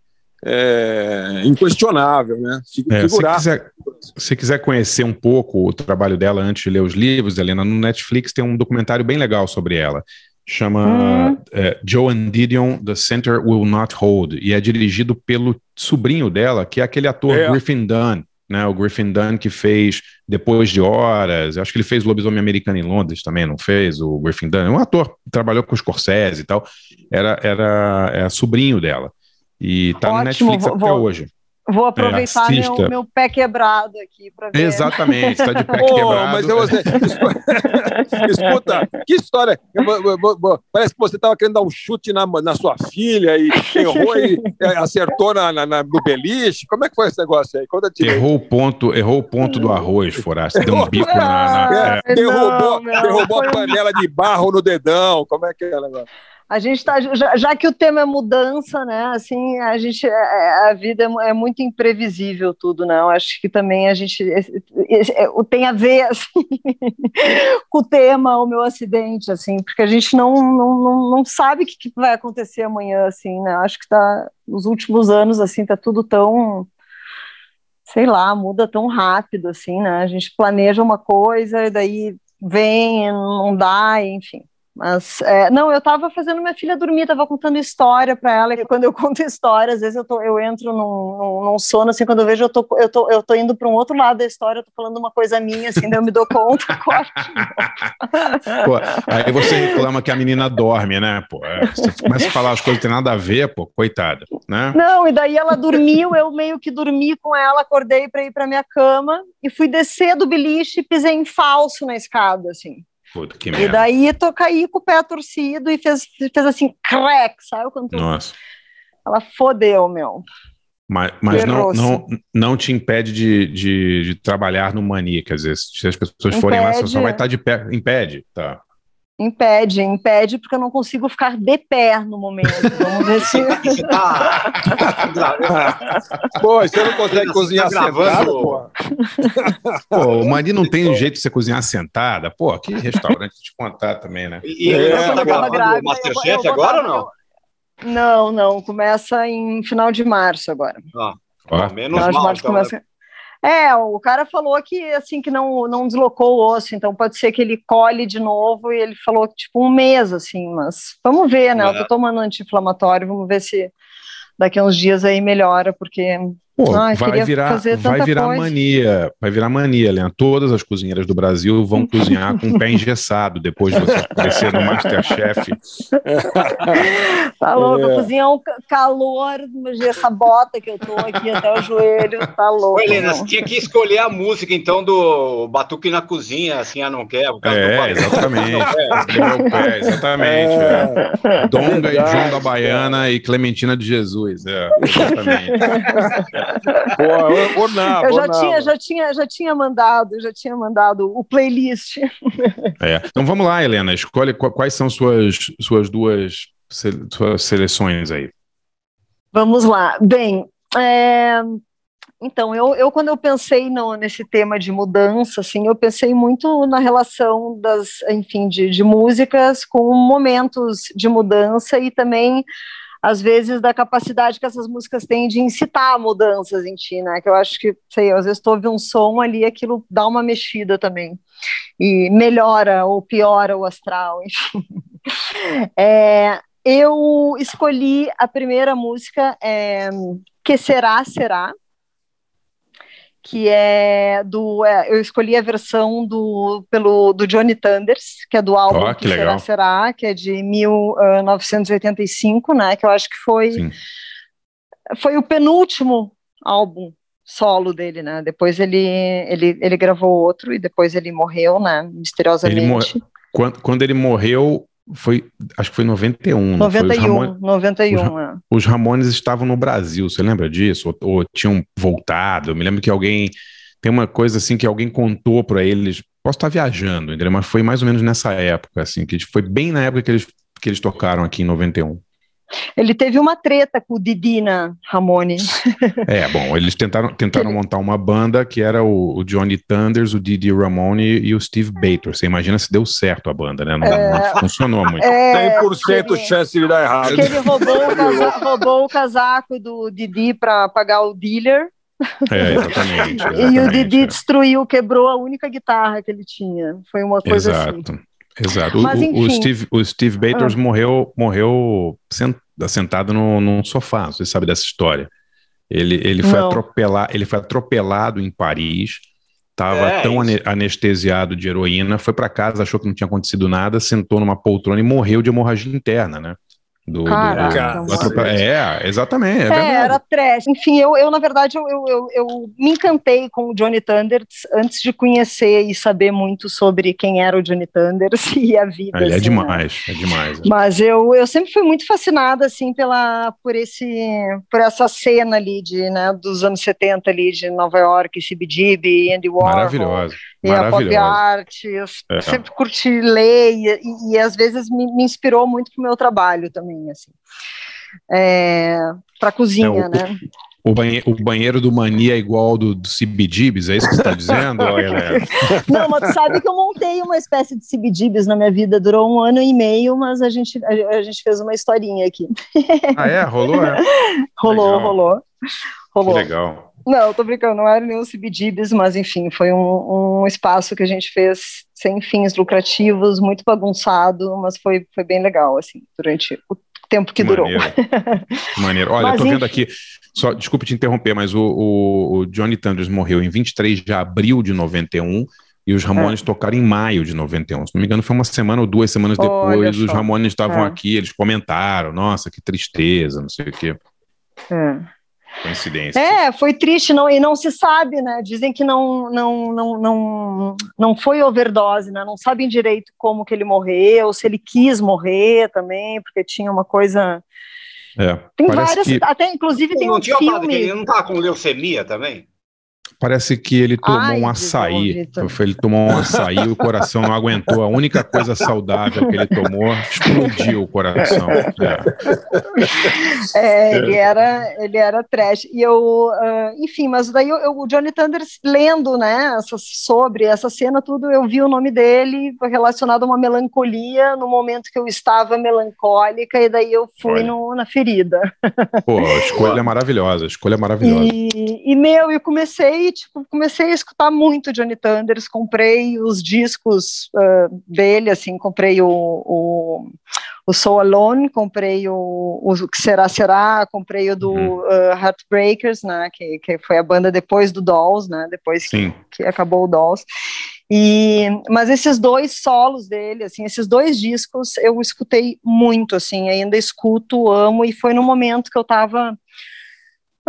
é, inquestionável, né? É, se, quiser, se quiser conhecer um pouco o trabalho dela antes de ler os livros, Helena, no Netflix tem um documentário bem legal sobre ela. Chama Hum. é, Joan Didion, The Center Will Not Hold, e é dirigido pelo sobrinho dela, que é aquele ator É. Griffin Dunn, né? O Griffin Dunn que fez Depois de Horas, acho que ele fez Lobisomem Americano em Londres também, não fez? O Griffin Dunn, é um ator, trabalhou com o Scorsese e tal, era, era é sobrinho dela. E tá no Ótimo, Netflix vou- até vou- hoje. Vou aproveitar meu, assista. meu pé quebrado aqui para ver. Exatamente, tá de pé Ô, quebrado. mas eu, escuta, que história. Eu vou- Parece que você estava querendo dar um chute na, na sua filha e errou e é, acertou na, na- na- no beliche. Como é que foi esse negócio aí? Conta. Errou o ponto, errou o ponto do arroz, Forasta. Deu um bico na. na- É, é. derrubou Não, meu, derrubou a panela de barro no dedão. Como é que é o negócio? A gente tá, já, já que o tema é mudança, né? Assim, a gente, é- a vida é é muito imprevisível tudo, né? Eu acho que também a gente é, tem a ver assim, com o tema, o meu acidente, assim, porque a gente não, não, não, não sabe o que, que vai acontecer amanhã, assim, né? Acho que tá nos últimos anos, assim, tá tudo tão sei lá, muda tão rápido, assim, né? A gente planeja uma coisa e daí vem, não dá, enfim. Mas, é, não, eu tava fazendo minha filha dormir, tava contando história para ela, e quando eu conto história, às vezes eu, tô, eu entro num, num, num sono, assim, quando eu vejo, eu tô, eu tô, eu tô indo para um outro lado da história, eu tô falando uma coisa minha, assim, daí eu me dou conta, corte. Pô, aí você reclama que a menina dorme, né? Pô, é, você começa a falar as coisas que tem nada a ver, pô, coitada, né? Não, e daí ela dormiu, eu meio que dormi com ela, acordei para ir para minha cama, e fui descer do beliche e pisei em falso na escada, assim. Puta, que E merda. daí tô caí com o pé torcido e fez, fez assim, crack, sabe? Quando Nossa. ela fodeu, meu. Mas, mas não, não, não te impede de, de, de trabalhar no Mania, quer dizer, se as pessoas forem lá, você só Impede. vai estar de pé. Impede, tá. Impede, impede, porque eu não consigo ficar de pé no momento. Vamos ver se. Tá. Pô, você não consegue Você cozinhar tá sentado, pô? Pô, o Mania não tem jeito de você cozinhar sentada. Pô, que restaurante te contar também, né? E, e É, você tá gravando grávida, o Masterchef agora ou não? Não, não, começa em final de março agora. Ah, Ó, menos Final de mal, março então, começa. É, o cara falou que assim que não, não deslocou o osso, então pode ser que ele colhe de novo e ele falou que tipo um mês assim, mas vamos ver, né? Eu É. tô tomando anti-inflamatório, vamos ver se daqui a uns dias aí melhora, porque Pô, Ai, vai virar, vai virar coisa. mania, vai virar mania, Leandro. Todas as cozinheiras do Brasil vão cozinhar com o pé engessado depois de você aparecer no Masterchef. Tá louco, É. a cozinha é um ca- calor, essa bota que eu tô aqui até o joelho, tá louco. Helena, você tinha que escolher a música, então, do Batuque na Cozinha, assim, ah, não quer, por causa do É, exatamente. Meu pé, exatamente. é. Donga e João da Baiana e Clementina de Jesus. É, exatamente. Nabo, Eu já tinha, já tinha, já tinha mandado, já tinha mandado o playlist. É. Então vamos lá, Helena. Escolhe qu- quais são suas, suas duas suas seleções aí. Vamos lá. Bem, é, então, eu, eu quando eu pensei no, nesse tema de mudança, assim, eu pensei muito na relação das, enfim, de, de músicas com momentos de mudança e também, às vezes, da capacidade que essas músicas têm de incitar mudanças em ti, né? Que eu acho que, sei, às vezes tu ouve um som ali, aquilo dá uma mexida também. E melhora ou piora o astral, enfim. É, eu escolhi a primeira música, é, Que Será, Será, que é do. é, eu escolhi a versão do, pelo, do Johnny Thunders, que é do álbum Ó, que Que Será. Será, que é de 1985, né? Que eu acho que foi, Sim. foi o penúltimo álbum solo dele, né? Depois ele, ele, ele gravou outro e depois ele morreu, né? Misteriosamente. Ele. Quando, quando ele morreu, foi, acho que foi em 91. não foi? Os 91, Ramon- 91, os é. Os Ramones estavam no Brasil, você lembra disso? Ou, ou tinham voltado? Eu me lembro que alguém. Tem uma coisa assim que alguém contou para eles. Posso estar viajando, entendeu? Mas foi mais ou menos nessa época, assim, que foi bem na época que eles, que eles tocaram aqui em 91. Ele teve uma treta com o Didina Ramone. É, bom, eles tentaram, tentaram montar uma banda que era o, o Johnny Thunders, o Didi Ramone e o Steve Bator. Você imagina se deu certo a banda, né? Não, não funcionou muito. É, 100% que ele- chance de dar errado. que ele roubou o, casa- roubou o casaco do Didi para pagar o dealer. É, exatamente. e o exatamente, Didi é. destruiu, quebrou a única guitarra que ele tinha. Foi uma coisa assim. Exato. Mas, o, o. Steve, o Steve Bators Ah. morreu, morreu sen- sentado no, num sofá. Você sabe dessa história? Ele, ele foi atropelar, ele foi atropelado em Paris. Estava É, tão isso. ane- anestesiado de heroína, foi para casa, achou que não tinha acontecido nada, sentou numa poltrona e morreu de hemorragia interna, né? Do, Caraca, do atropela- É, exatamente. É, É, era trash. Enfim, eu, eu na verdade, eu, eu, eu, me encantei com o Johnny Thunders antes de conhecer e saber muito sobre quem era o Johnny Thunders e a vida. Ele é assim, né? demais, é demais. Mas eu, eu sempre fui muito fascinada assim pela por esse por essa cena ali de né, dos anos 70 ali de Nova York, CBGB, Andy Warhol Maravilhosa. E a pop art. Eu É. sempre curti ler e, e, e às vezes me, me inspirou muito pro meu trabalho também assim. É, para cozinha, É, o- né? O, banhe- o banheiro do Mania é igual ao do, do é isso que você está dizendo, ô, Helena? Não, mas tu sabe que eu montei uma espécie de CBGBs na minha vida, durou um ano e meio, mas a gente, a, a gente fez uma historinha aqui. Ah, é? Rolou? É? Rolou, rolou. Que Rolou. legal. Não, tô brincando, não era nenhum CBGBs, mas enfim, foi um, um espaço que a gente fez sem fins lucrativos, muito bagunçado, mas foi, foi bem legal, assim, durante o tempo que durou. Maneiro. Maneiro. Olha, Mas, tô vendo aqui, só desculpe te interromper, mas o, o, o Johnny Thunders morreu em 23 de abril de 91 e os É. Ramones tocaram em maio de 91. Se não me engano, foi uma semana ou duas semanas depois, os. Ramones estavam É. aqui, eles comentaram, nossa, que tristeza, não sei o quê. É. Coincidência. É, foi triste, não, e não se sabe, né? Dizem que não, não, não, não, não foi overdose, né? Não sabem direito como que ele morreu, se ele quis morrer também, porque tinha uma coisa. É, Tem várias, que, até inclusive tem não um tinha filme. ele não tava com leucemia também? Parece que ele tomou Ai, um açaí. Vitor. Ele tomou um açaí e o coração não aguentou. A única coisa saudável que ele tomou explodiu o coração. É. É, ele era, ele era trash. E eu, ah, enfim, mas daí eu, eu- o Johnny Thunders lendo, né, essa- sobre essa cena, tudo, eu vi o nome dele relacionado a uma melancolia no momento que eu estava melancólica, e daí eu fui no- na ferida. Pô, a escolha é maravilhosa, a escolha é maravilhosa. E, e, meu, eu comecei, tipo, comecei a escutar muito Johnny Thunders, comprei os discos ah, dele, assim, comprei o, o, o Soul Alone, comprei o, o Que Será Será, comprei o do Uhum. ah, Heartbreakers, né, que, que foi a banda depois do Dolls, né, depois que, que acabou o Dolls. E, mas esses dois solos dele, assim, esses dois discos eu escutei muito, assim, ainda escuto, amo, e foi no momento que eu tava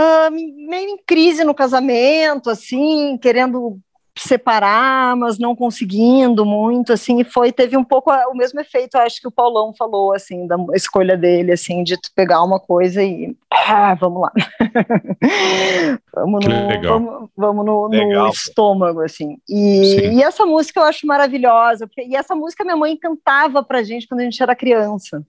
ah, meio em crise no casamento, assim, querendo separar, mas não conseguindo muito, assim, e foi, teve um pouco o mesmo efeito, acho que o Paulão falou, assim, da escolha dele, assim, de tu pegar uma coisa e, ah, vamos lá, vamos, no, legal. vamos, vamos no, no Legal, estômago, assim, e, e essa música eu acho maravilhosa, porque, e essa música minha mãe cantava pra gente quando a gente era criança,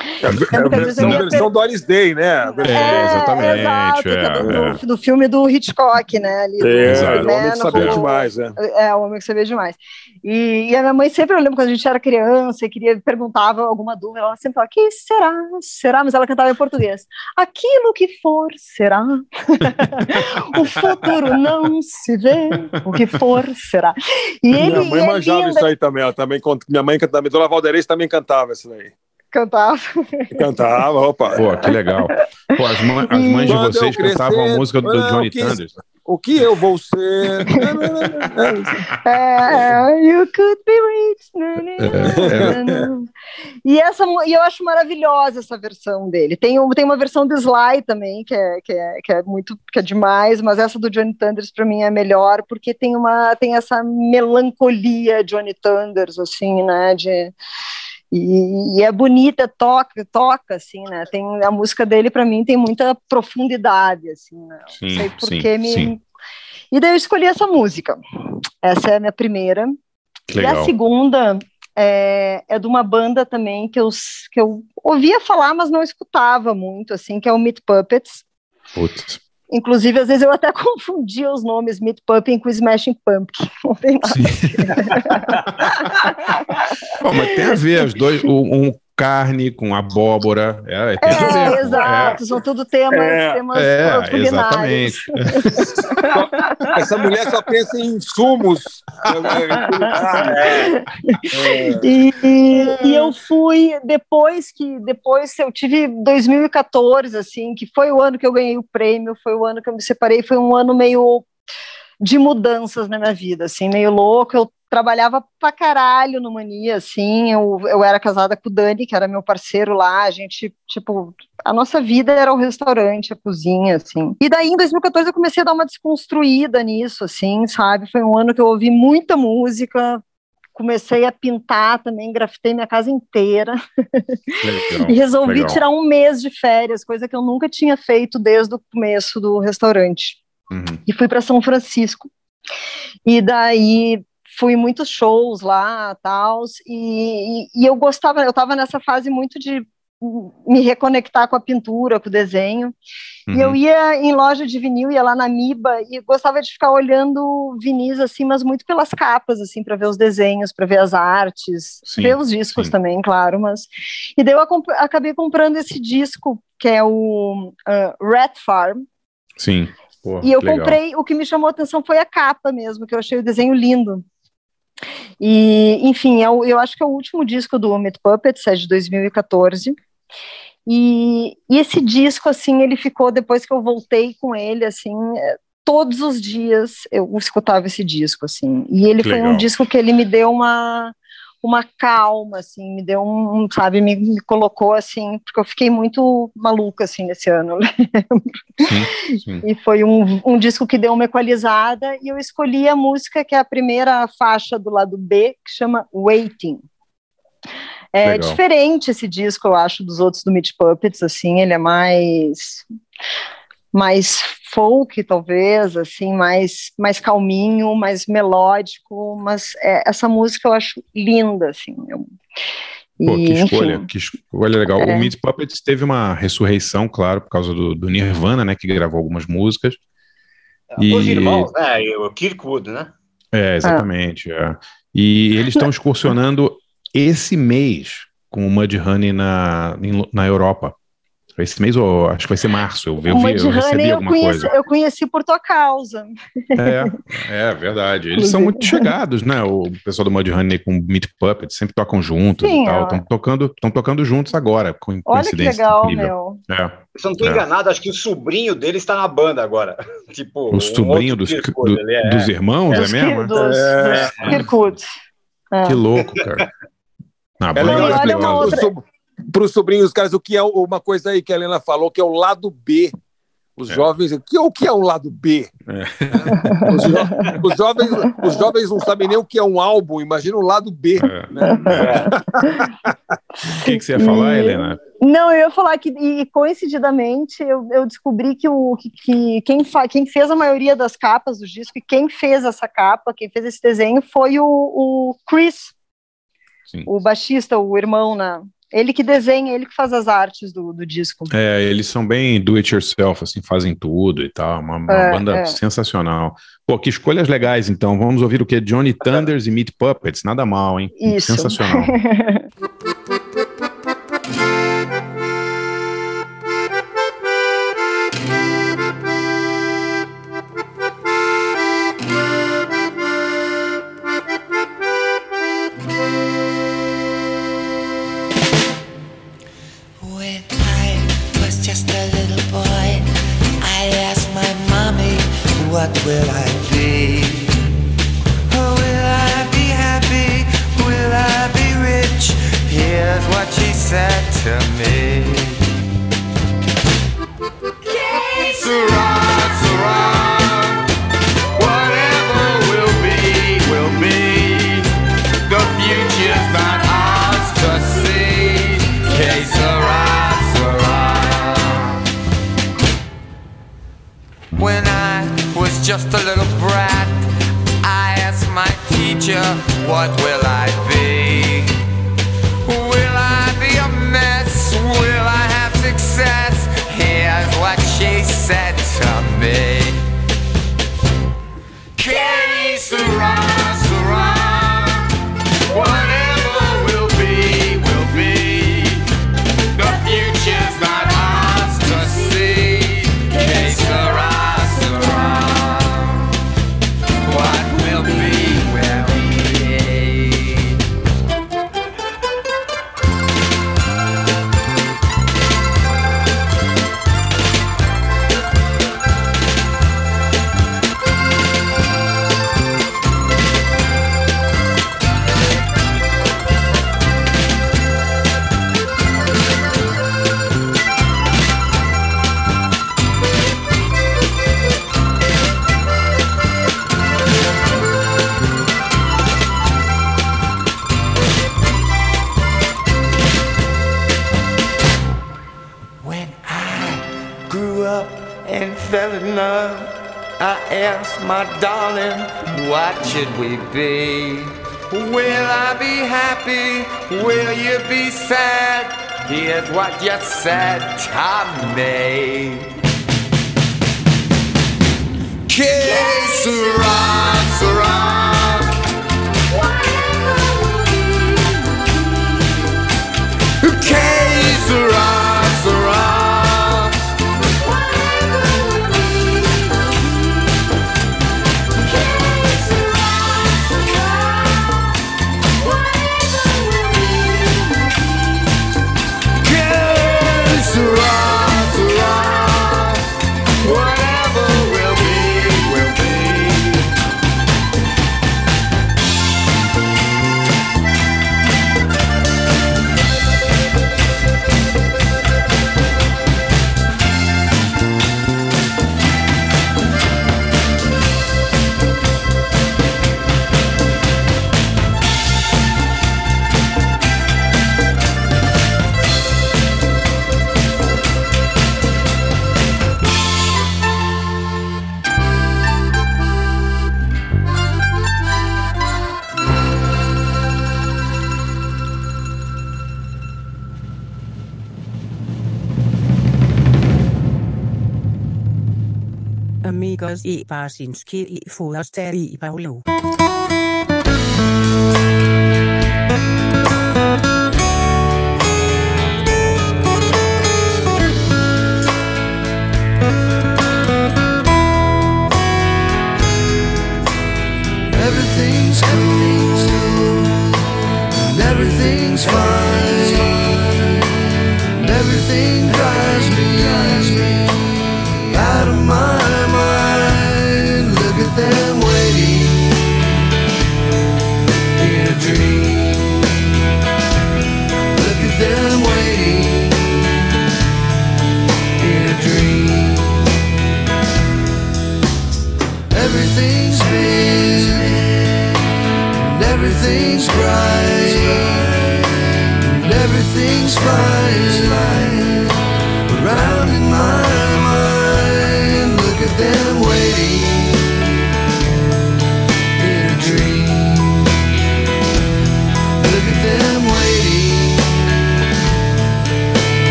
É a versão, ia versão Doris Day, né? A versão- É, exatamente, exato, é é, do, é. filme do Hitchcock, né? Ali, do- É, Exato. o homem que sabia demais, né? É, o homem que sabia demais. E, e a minha mãe sempre, eu lembro quando a gente era criança e queria, perguntava alguma dúvida, ela sempre falava, que será? Será? Mas ela cantava em português. Aquilo que for, será? o futuro não se vê, o que for, será? E ele minha mãe é manjava linda, isso aí também. Ela também minha mãe cantava. Dona Valderez também cantava isso daí. Cantava. Cantava, opa. Pô, que legal. Pô, as, mães- as mães de vocês eu cantavam a crescer, música do não, Johnny que- Thunders. O que eu vou ser? É, you could be rich. né, né, né, né. E, essa, e eu acho maravilhosa essa versão dele. Tem, um, tem uma versão do Sly também, que é, que, é, que é muito que é demais, mas essa do Johnny Thunders para mim é melhor, porque tem, uma, tem essa melancolia Johnny Thunders, assim, né? De, e, e é bonita, toca, toca, assim, né? Tem, a música dele, para mim, tem muita profundidade, assim, né? Não Sim, sei sim, porque me. sim. E daí eu escolhi essa música. Essa é a minha primeira. Que E a legal. segunda é, é de uma banda também que eu, que eu ouvia falar, mas não escutava muito, assim, que é o Meat Puppets. Putz. Inclusive, às vezes eu até confundia os nomes Meat Pumpkin com Smashing Pumpkin. Não tem nada. Pô, mas tem a ver, os dois, um carne com abóbora. É, É, pô. exato, são tudo temas, É, temas É, culinários. exatamente. Essa mulher só pensa em insumos. É. E, e- e eu fui depois que depois eu tive 2014 assim, que foi o ano que eu ganhei o prêmio, foi o ano que eu me separei, foi um ano meio de mudanças na minha vida, assim, meio louco. Eu trabalhava pra caralho no Mania, assim. Eu, eu era casada com o Dani, que era meu parceiro lá. A gente, tipo, a nossa vida era o restaurante, a cozinha, assim. E daí, em 2014, eu comecei a dar uma desconstruída nisso, assim, sabe? Foi um ano que eu ouvi muita música, comecei a pintar também, grafitei minha casa inteira Legal, e resolvi legal. tirar um mês de férias, coisa que eu nunca tinha feito desde o começo do restaurante. Uhum. E fui para São Francisco. E daí fui muitos shows lá, tal, e, e, e eu gostava, eu estava nessa fase muito de me reconectar com a pintura, com o desenho. E eu Uhum. ia em loja de vinil, ia lá na Miba e gostava de ficar olhando vinis assim, mas muito pelas capas assim, para ver os desenhos, para ver as artes, Sim, ver os discos sim. também, claro, mas e daí eu acabei comprando esse disco que é o uh, Rat Farm Sim. Pô, E eu legal. comprei, o que me chamou a atenção foi a capa mesmo, que eu achei o desenho lindo. E, enfim, é o- eu acho que é o último disco do Meat Puppets, é de 2014. E, e esse disco, assim, ele ficou, depois que eu voltei com ele, assim, é, todos os dias eu escutava esse disco, assim. E ele Que foi um legal. disco que ele me deu uma, uma calma, assim, me deu um, sabe, me, me colocou, assim, porque eu fiquei muito maluca, assim, nesse ano, Sim, sim. e foi um, um disco que deu uma equalizada e eu escolhi a música que é a primeira faixa do lado B, que chama Waiting. É Legal. diferente esse disco, eu acho, dos outros do Meat Puppets, assim, ele é mais mais folk, talvez, assim, mais, mais calminho, mais melódico, mas é, essa música eu acho linda, assim. eu- Pô, que enfim, escolha, que escolha legal. É. O Meat Puppets teve uma ressurreição, claro, por causa do, do Nirvana, né, que gravou algumas músicas. E- Os irmãos, né? O Kirkwood, né? É, exatamente. é. E eles estão excursionando esse mês com o Mudhoney na, na Europa. Esse mês, ou acho que vai ser março. Eu, eu, o vi, eu recebi eu alguma conheci, coisa. eu conheci por tua causa. É, é verdade. Eles são muito chegados, né? O pessoal do Mudhoney com o Meat Puppets sempre tocam juntos Sim, e tal. Estão tocando, tão tocando juntos agora, com Olha que legal, incrível. meu. É. Se eu não estou É. enganado, acho que o sobrinho dele está na banda agora. tipo, O um sobrinho dos, Kirkwood, do- é- dos irmãos, é mesmo? dos, É. dos Kirkwood. É. Que louco, cara. Ah, É bom, legal Não, e olha uma outra- para os sobrinhos, caras, o que é uma coisa aí que a Helena falou, que é o lado B. Os É. jovens, o que, o que é um lado B? Os, jo- os jovens, os jovens não sabem nem o que é um álbum, imagina o lado B. É. né? O que, que você ia falar, E- Helena? Não, eu ia falar que, e coincidentemente, eu, eu descobri que, o, que, que quem, fa, quem fez a maioria das capas do disco, e quem fez essa capa, quem fez esse desenho, foi o, o Chris, Sim. o baixista, o irmão, né? Ele que desenha, ele que faz as artes do, do disco. É, eles são bem do it yourself, assim, fazem tudo e tal. Uma, uma É, banda é. sensacional. Pô, que escolhas legais, então. Vamos ouvir o que? Johnny Thunders e Meat Puppets. Nada mal, hein? Isso. Sensacional. will I just a little brat, I asked my teacher, What will I be? Be? Will I be happy? Will you be sad? Here's what you said to me. Que sera, sera. Que sera, sera. Amigos i Barsinski i Forster i Paulo.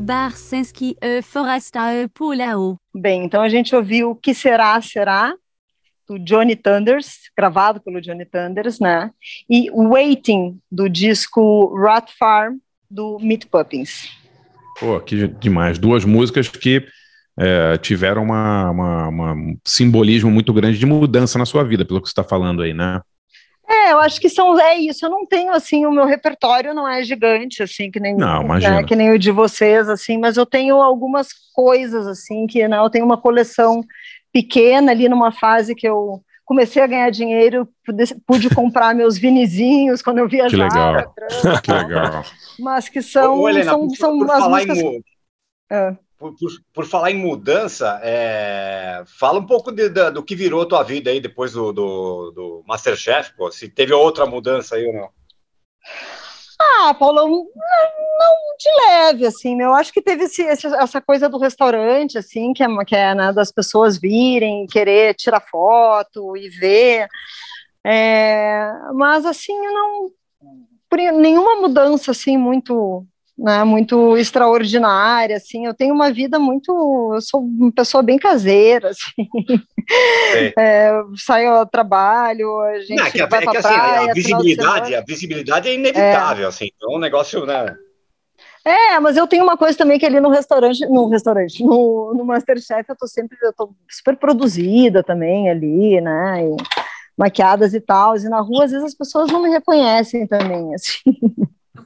Barsinski e Foresta Pulao. Bem, então a gente ouviu O Que Será, Será, do Johnny Thunders, gravado pelo Johnny Thunders, né? E Waiting, do disco Rat Farm, do Meat Puppins. Pô, que demais. Duas músicas que é, tiveram uma, uma- uma- um simbolismo muito grande de mudança na sua vida, pelo que você está falando aí, né? É, eu acho que são, é isso, eu não tenho, assim, o meu repertório não é gigante, assim, que nem, Não, né, que nem o de vocês, assim, mas eu tenho algumas coisas, assim, que, né, eu tenho uma coleção pequena ali numa fase que eu comecei a ganhar dinheiro, pude, pude comprar meus vinizinhos quando eu Que viajava, legal. Que legal. mas que são, Ô, Helena, são, são por as falar músicas... em, Ah. Por, por- por falar em mudança, é, fala um pouco de- do que virou a tua vida aí depois do, do, do Masterchef, pô, se teve outra mudança aí ou não. Ah, Paulão, não, não de leve, assim, eu acho que teve esse, essa coisa do restaurante, assim, que é, que é né, das pessoas virem, querer tirar foto e ver, É, mas, assim, não, nenhuma mudança, assim, muito, né, muito extraordinária, assim, eu tenho uma vida muito, eu sou uma pessoa bem caseira, assim, É, eu saio ao trabalho, a gente Não, é que, a- vai é pra que, assim, praia, a final de visibilidade, a visibilidade é inevitável, assim. Então, é um negócio, né? É, mas eu tenho uma coisa também que ali no restaurante, no restaurante, no, no Masterchef, eu tô sempre, eu tô super produzida também ali, né, e maquiadas e tal, e na rua às vezes as pessoas não me reconhecem também, assim.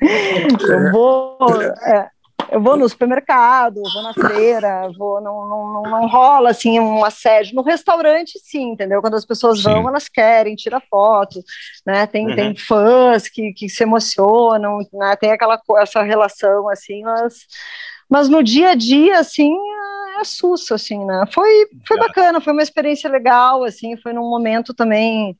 Eu vou, é, eu vou no supermercado, vou na feira, vou, não, não, não, não rola assim um assédio. No restaurante, sim, entendeu? Quando as pessoas vão, elas querem, tira foto, né? Tem, Uhum. tem fãs que, que se emocionam, né? Tem aquela essa relação assim, mas, mas no dia a dia, assim, é susto, assim, né? Foi, foi bacana, foi uma experiência legal, assim, foi num momento também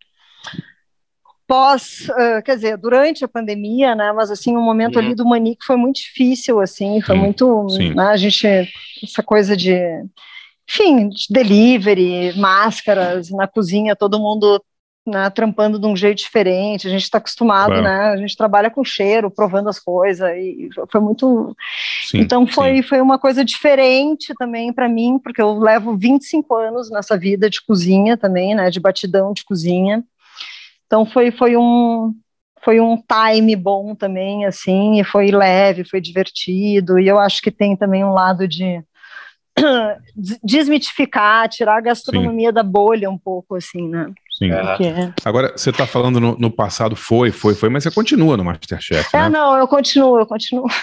pós, ah, quer dizer, durante a pandemia, né, mas assim, o momento ali do Manique foi muito difícil, assim, foi muito, sim. né, a gente, essa coisa de, enfim, de delivery, máscaras, na cozinha, todo mundo, né, trampando de um jeito diferente, a gente está acostumado, Claro. né, a gente trabalha com cheiro, provando as coisas, e foi muito, Sim, então foi, foi uma coisa diferente também para mim, porque eu levo 25 anos nessa vida de cozinha também, né, de batidão de cozinha. Então foi, foi um foi um time bom também, assim, e foi leve, foi divertido, e eu acho que tem também um lado de des- desmitificar, tirar a gastronomia da bolha um pouco, assim, né? Sim. Que é- Agora, você está falando no, no passado, foi, foi, foi, mas você continua no Masterchef, É, né? não, eu continuo, eu continuo.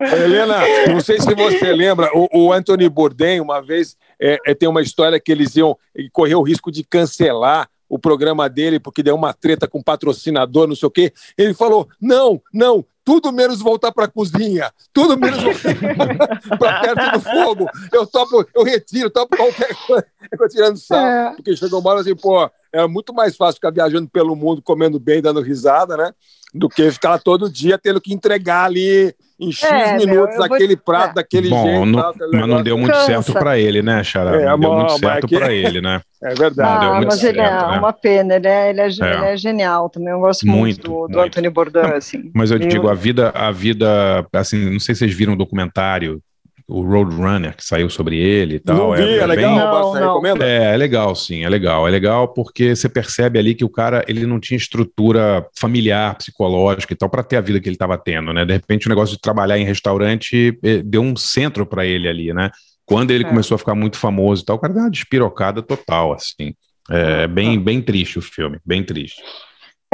Helena, não sei se você lembra, o, o Anthony Bourdain, uma vez, é, é, tem uma história que eles iam ele correu o risco de cancelar o programa dele porque deu uma treta com patrocinador, não sei o quê. Ele falou: não, não, tudo menos voltar para a cozinha, tudo menos para perto do fogo. Eu topo, eu retiro, topo qualquer coisa. Ficou tirando sal, É. porque chegou uma hora assim, pô, é muito mais fácil ficar viajando pelo mundo, comendo bem, dando risada, né? Do que ficar lá todo dia tendo que entregar ali em X É, meu, minutos eu vou- aquele prato é. daquele Bom, jeito. não- tal, mas não deu muito Cansa. certo para ele, né, Xará? É, não deu muito certo que- para ele, né? É verdade. Ah, mas ele é certo, né? uma pena, ele é, ele é, É. ele é genial também, eu gosto muito, Muito, do, do muito. Anthony Bourdain, assim. Mas eu Viu? digo, a vida, a vida, assim, não sei se vocês viram o documentário, o Roadrunner, que saiu sobre ele e tal. Não vi, é, legal, bem- Não, você não. recomenda? É, é legal, sim, é legal. É legal porque você percebe ali que o cara ele não tinha estrutura familiar, psicológica e tal para ter a vida que ele estava tendo, né? De repente o negócio de trabalhar em restaurante eh, deu um centro para ele ali, né? Quando ele É. começou a ficar muito famoso e tal, o cara deu uma despirocada total, assim. É bem, bem triste o filme, bem triste.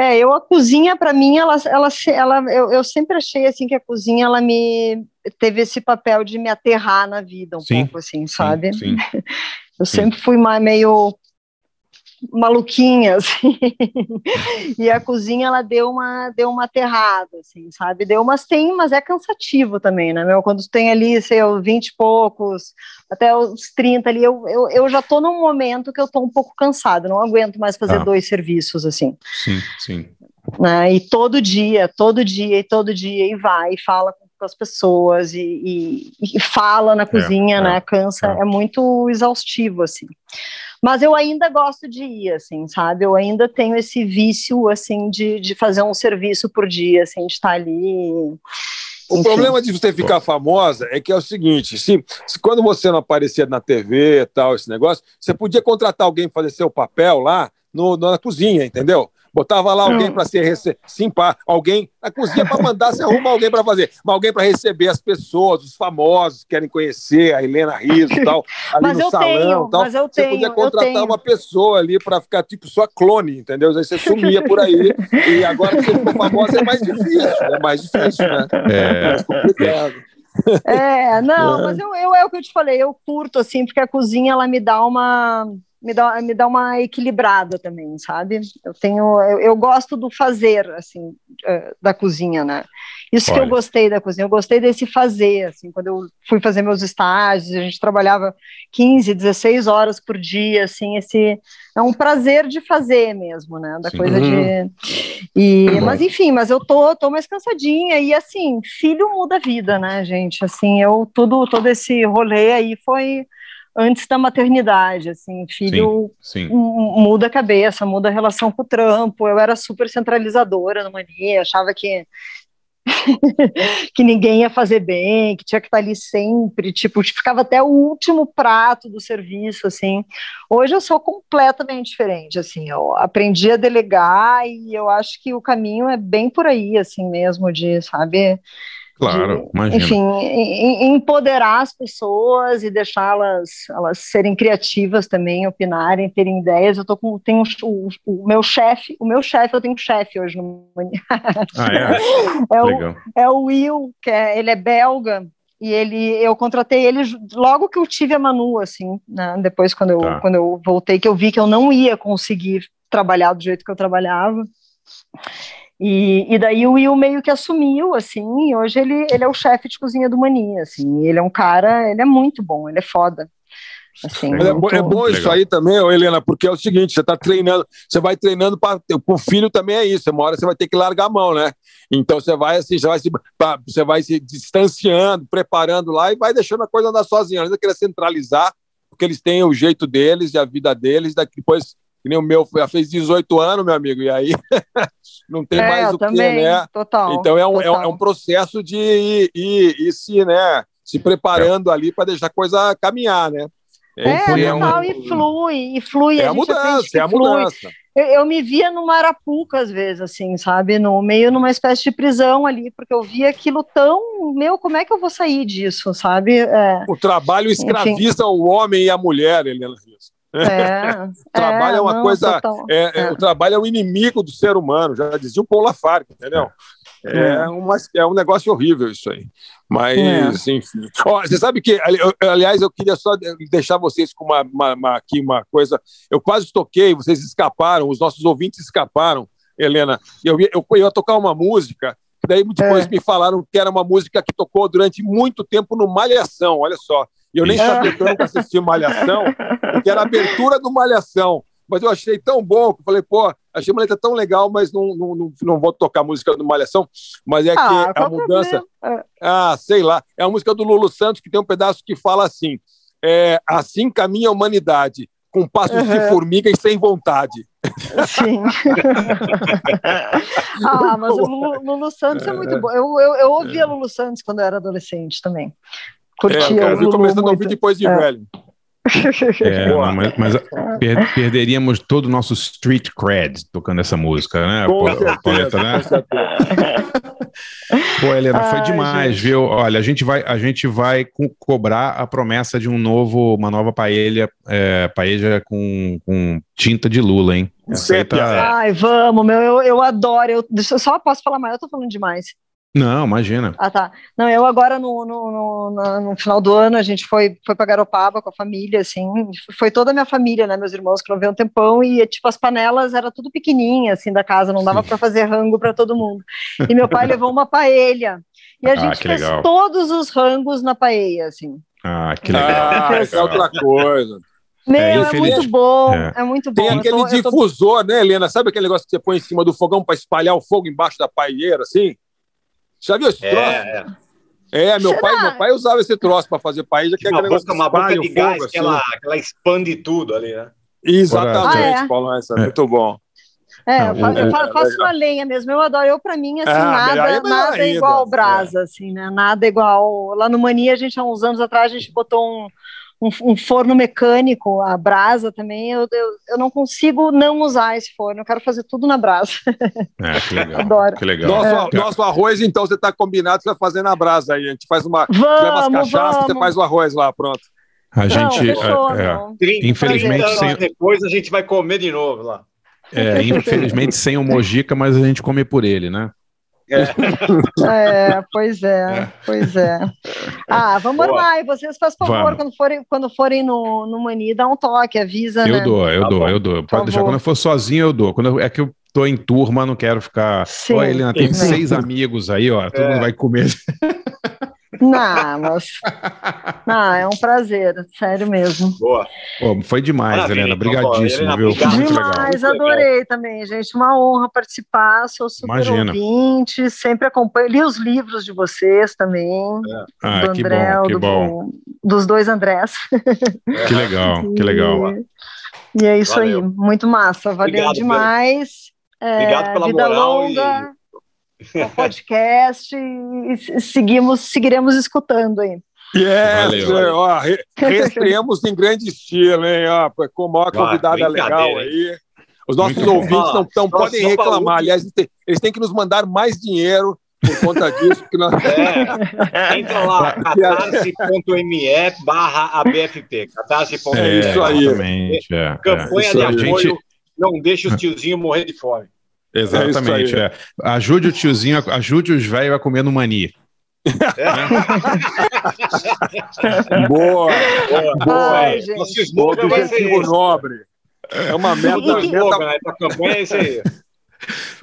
É, eu a cozinha para mim ela, ela, ela eu, eu sempre achei assim que a cozinha ela me teve esse papel de me aterrar na vida um Sim, pouco assim, sabe? Sim, Eu sim. sempre fui mais meio maluquinha assim. e a cozinha ela deu uma deu uma aterrada assim, sabe? Deu umas tem, mas é cansativo também, né, meu? Quando tem ali, sei, os 20 e poucos, até os 30 ali, eu, eu, eu já tô num momento que eu tô um pouco cansada, não aguento mais fazer Tá. dois serviços assim Sim, sim. né? E todo dia, todo dia e todo dia e vai e fala com com as pessoas e, e- e fala na cozinha, é, né? Cansa, é. é. muito exaustivo assim. Mas eu ainda gosto de ir, assim, sabe? Eu ainda tenho esse vício, assim, de, de fazer um serviço por dia, assim, de estar ali. O Enfim. problema de você ficar famosa é que é o seguinte: se, se quando você não aparecia na TV e tal, esse negócio, você podia contratar alguém para fazer seu papel lá no, na cozinha, entendeu? Botava lá alguém para ser rece- simpá, alguém na cozinha para mandar, você arruma alguém para fazer, mas alguém para receber as pessoas, os famosos que querem conhecer a Helena Riso e tal, ali Mas no eu salão, tenho, tal. mas eu você tenho, podia eu contratar tenho. uma pessoa ali para ficar tipo sua clone, entendeu? Aí você sumia por aí e agora que você ficou famosa é mais difícil, é mais difícil, né? É, mais complicado. É, não, É. mas eu, eu é o que eu te falei, eu curto assim, porque a cozinha ela me dá uma me dá, me dá uma equilibrada também, sabe? Eu tenho, eu, eu gosto do fazer, assim, eh, da cozinha, né? Isso que eu Olha. gostei da cozinha, eu gostei desse fazer, assim, quando eu fui fazer meus estágios, a gente trabalhava 15, 16 horas por dia, assim, esse é um prazer de fazer mesmo, né? Da Sim. coisa Uhum. de e, Bom. mas enfim, mas eu tô, tô mais cansadinha e assim, filho muda a vida, né, gente? Assim, eu tudo todo esse rolê aí foi antes da maternidade, assim, filho Sim, sim. mu- muda a cabeça, muda a relação com o trampo. Eu era super centralizadora no Mania, achava que que ninguém ia fazer bem, que tinha que estar ali sempre, tipo, ficava até o último prato do serviço, assim. Hoje eu sou completamente diferente, assim, eu aprendi a delegar e eu acho que o caminho é bem por aí, assim mesmo, de, sabe, Claro, imagina. enfim, em- em- empoderar as pessoas e deixá-las elas serem criativas também, opinarem, terem ideias. Eu tô com tenho o, o meu chefe, o meu chefe, eu tenho um chefe hoje no. Ah, é? É o, é o Will, que é, ele é belga, e ele, eu contratei ele logo que eu tive a Manu, assim, né, depois quando eu, Tá. quando eu voltei, que eu vi que eu não ia conseguir trabalhar do jeito que eu trabalhava, e, e daí o Will meio que assumiu, assim, e hoje ele, ele é o chefe de cozinha do Mania, assim, ele é um cara, ele é muito bom, ele é foda, assim, é, muito- é bom isso aí também, Helena, porque é o seguinte, você está treinando, você vai treinando para o filho também é isso, uma hora você vai ter que largar a mão, né? Então você vai assim, você vai se, pra- você vai se distanciando, preparando lá e vai deixando a coisa andar sozinha. Ainda querer centralizar, porque eles têm o jeito deles e a vida deles, daqui depois, que nem o meu, já fez 18 anos, meu amigo, e aí não tem É, mais o que, né? total, Então é um, é um- total. é um processo de ir, ir- ir se, né, se preparando ali para deixar a coisa caminhar, né? É, Então, total, e flui, e flui. É a gente mudança, é a flui. mudança. Eu, eu me via numa arapuca, às vezes, assim, sabe? No meio, numa espécie de prisão ali, porque eu via aquilo tão. Meu, como é que eu vou sair disso, sabe? É, O trabalho Enfim. escraviza o homem e a mulher, Helena Rios. É, o trabalho é, uma não, coisa. total. é- é- O trabalho é o inimigo do ser humano, já dizia o Paul Lafargue, entendeu? É, É. uma- é um negócio horrível isso aí. Mas, É. enfim. Ó, você sabe que, aliás, eu queria só deixar vocês com uma, uma- uma- aqui uma coisa. Eu quase toquei, vocês escaparam, os nossos ouvintes escaparam, Helena. Eu ia, eu, eu ia tocar uma música, daí depois É. me falaram que era uma música que tocou durante muito tempo no Malhação, olha só. E eu nem sabia que eu nunca assisti Malhação, porque era a abertura do Malhação. Mas eu achei tão bom que eu falei, pô, achei uma letra tão legal, mas não, não, não, não vou tocar a música do Malhação. Mas é Ah, que a mudança. problema? Ah, sei lá. É a música do Lulu Santos que tem um pedaço que fala assim: é, assim caminha a humanidade, com passos de Uhum. formiga e sem vontade. Sim. ah, mas o Lulu, Lulu Santos é muito bom. Eu, eu, eu ouvia Lulu Santos quando eu era adolescente também. É, Curtia eu o vi Lulu começando a ouvir depois de É. velho. É, não, mas, mas per- perderíamos todo o nosso street cred tocando essa música, né, Com Pau- certeza, Pauleta, né? Pô, Helena, foi Ai, demais, gente. viu? Olha, a gente vai, a gente vai co- cobrar a promessa de um novo, uma nova paella, é, paella com, com tinta de lula, hein? Tá... Ai, vamos, meu, eu, eu adoro. Eu, eu só posso falar mais, eu tô falando demais. Não, imagina. Ah, tá. Não, eu agora no, no, no, no final do ano a gente foi, foi pra Garopaba com a família, assim, foi toda a minha família, né, meus irmãos que não veio um tempão e, tipo, as panelas era tudo pequenininha, assim, da casa, não dava para fazer rango para todo mundo. E meu pai levou uma paella e a Ah, gente fez legal. todos os rangos na paella, assim. Ah, que legal. Ah, que essa é legal. outra coisa. Meu, É, é, muito bom, É. é, muito bom. Tem aquele tô- eu tô- difusor, né, Helena? Sabe aquele negócio que você põe em cima do fogão para espalhar o fogo embaixo da paieira, assim? Já viu esse É, troço? é. É, meu Será? pai, meu pai usava esse troço para fazer que é uma boca, uma boca de gás fogo, que assim. ela, que ela expande tudo ali, né? Exatamente, Ah, é? Paulo, essa é É. muito bom. É, Não, eu, fa- o- eu faço na lenha mesmo, eu adoro. Eu, pra mim, assim, Ah, é nada, nada ainda, igual é. brasa, assim, né? Nada igual. Lá no Mania, a gente, há uns anos atrás, a gente botou um, um, um forno mecânico, a brasa também. Eu, eu, eu não consigo não usar esse forno, eu quero fazer tudo na brasa. É, que legal. Adoro. Que legal. Nosso, nosso arroz, então, você está combinado, você vai fazer na brasa aí. A gente faz uma. Vamos, leva as cachaças, você vamos. faz o arroz lá, pronto. A Não, gente, fechou, é, é, não. 30, Infelizmente, 30 anos sem- depois a gente vai comer de novo lá. é, infelizmente sem o Mojica, mas a gente come por ele, né? É, pois é, pois é. Ah, vamos Boa. armar. E vocês, faz favor, Vamos. quando forem, quando forem no, no Mani, dá um toque, avisa, né? Eu dou, eu Tá dou, bom. eu dou. Por Pode deixar. favor. Quando eu for sozinho, eu dou. Quando eu- é que eu tô em turma, não quero ficar. Sim, Ó, Helena, tem sim. seis amigos aí, ó. Todo É. mundo vai comer. Não, mas... Não, é um prazer, sério mesmo. Boa. Pô, foi demais, Maravilha, Helena. então, Obrigadíssimo, viu? obrigado. Demais, adorei também, gente. Uma honra participar, sou super Imagina. ouvinte, sempre acompanho, li os livros de vocês também, Ah, do que André, bom, que do- bom. dos dois Andrés. Que legal, que legal. E, e é isso Valeu. aí, muito massa, valeu Obrigado, demais. É, Obrigado pela vida moral longa, o podcast e seguimos, seguiremos escutando aí. Yes, Valeu. é, ó, re- reestreamos em grande estilo, hein? Ó, com a maior convidada legal aí. Os nossos Muito bom. ouvintes não, não podem reclamar. falou. Aliás, eles têm, eles têm que nos mandar mais dinheiro por conta disso. Porque nós... É, entra lá, catarse.me barra ABFP. Catarse.me. É isso aí. É, Campanha é. de apoio. gente- Não deixa os tiozinhos morrer de fome. Exatamente. É isso aí. é. Ajude o tiozinho, a- ajude os velhos a comer no mani. Boa, boa. Ai, gente. Nosso nobre. É uma meta, Nosso meta slogan né, campanha é esse aí.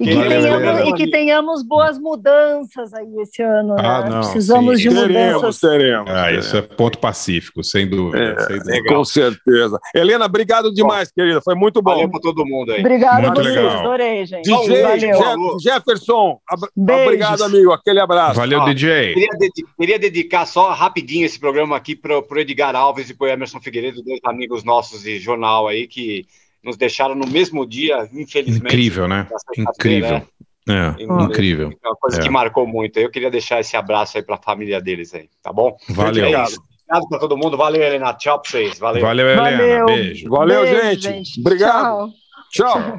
E que, Valeu, tenhamos, e que tenhamos boas mudanças aí esse ano, né? Ah, não, Precisamos sim. de Teremos, mudanças. teremos. Ah, isso é ponto pacífico, sem dúvida. É, sem dúvida. Com certeza. Helena, obrigado demais, querida. Foi muito bom. Valeu pra todo mundo aí. Obrigada a Muito vocês, legal. adorei, gente. DJ Valeu. Valeu. Je- Jefferson, ab- Beijos. obrigado, amigo. Aquele abraço. Valeu, Ó, DJ. Queria, dedi- queria dedicar só rapidinho esse programa aqui para o Edgar Alves e para o Emerson Figueiredo, dois amigos nossos de jornal aí que nos deixaram no mesmo dia, infelizmente. Incrível, né? Incrível. É, E- incrível. É uma coisa É. que marcou muito. Eu queria deixar esse abraço aí para a família deles aí, tá bom? Valeu. É. Obrigado para todo mundo. Valeu, Helena. Tchau para vocês. Valeu. Valeu, Helena. Valeu. Beijo. Valeu, Beijo, gente. Obrigado. Tchau. Tchau.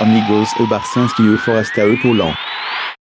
Amigos, o Barcinski e o Poulon.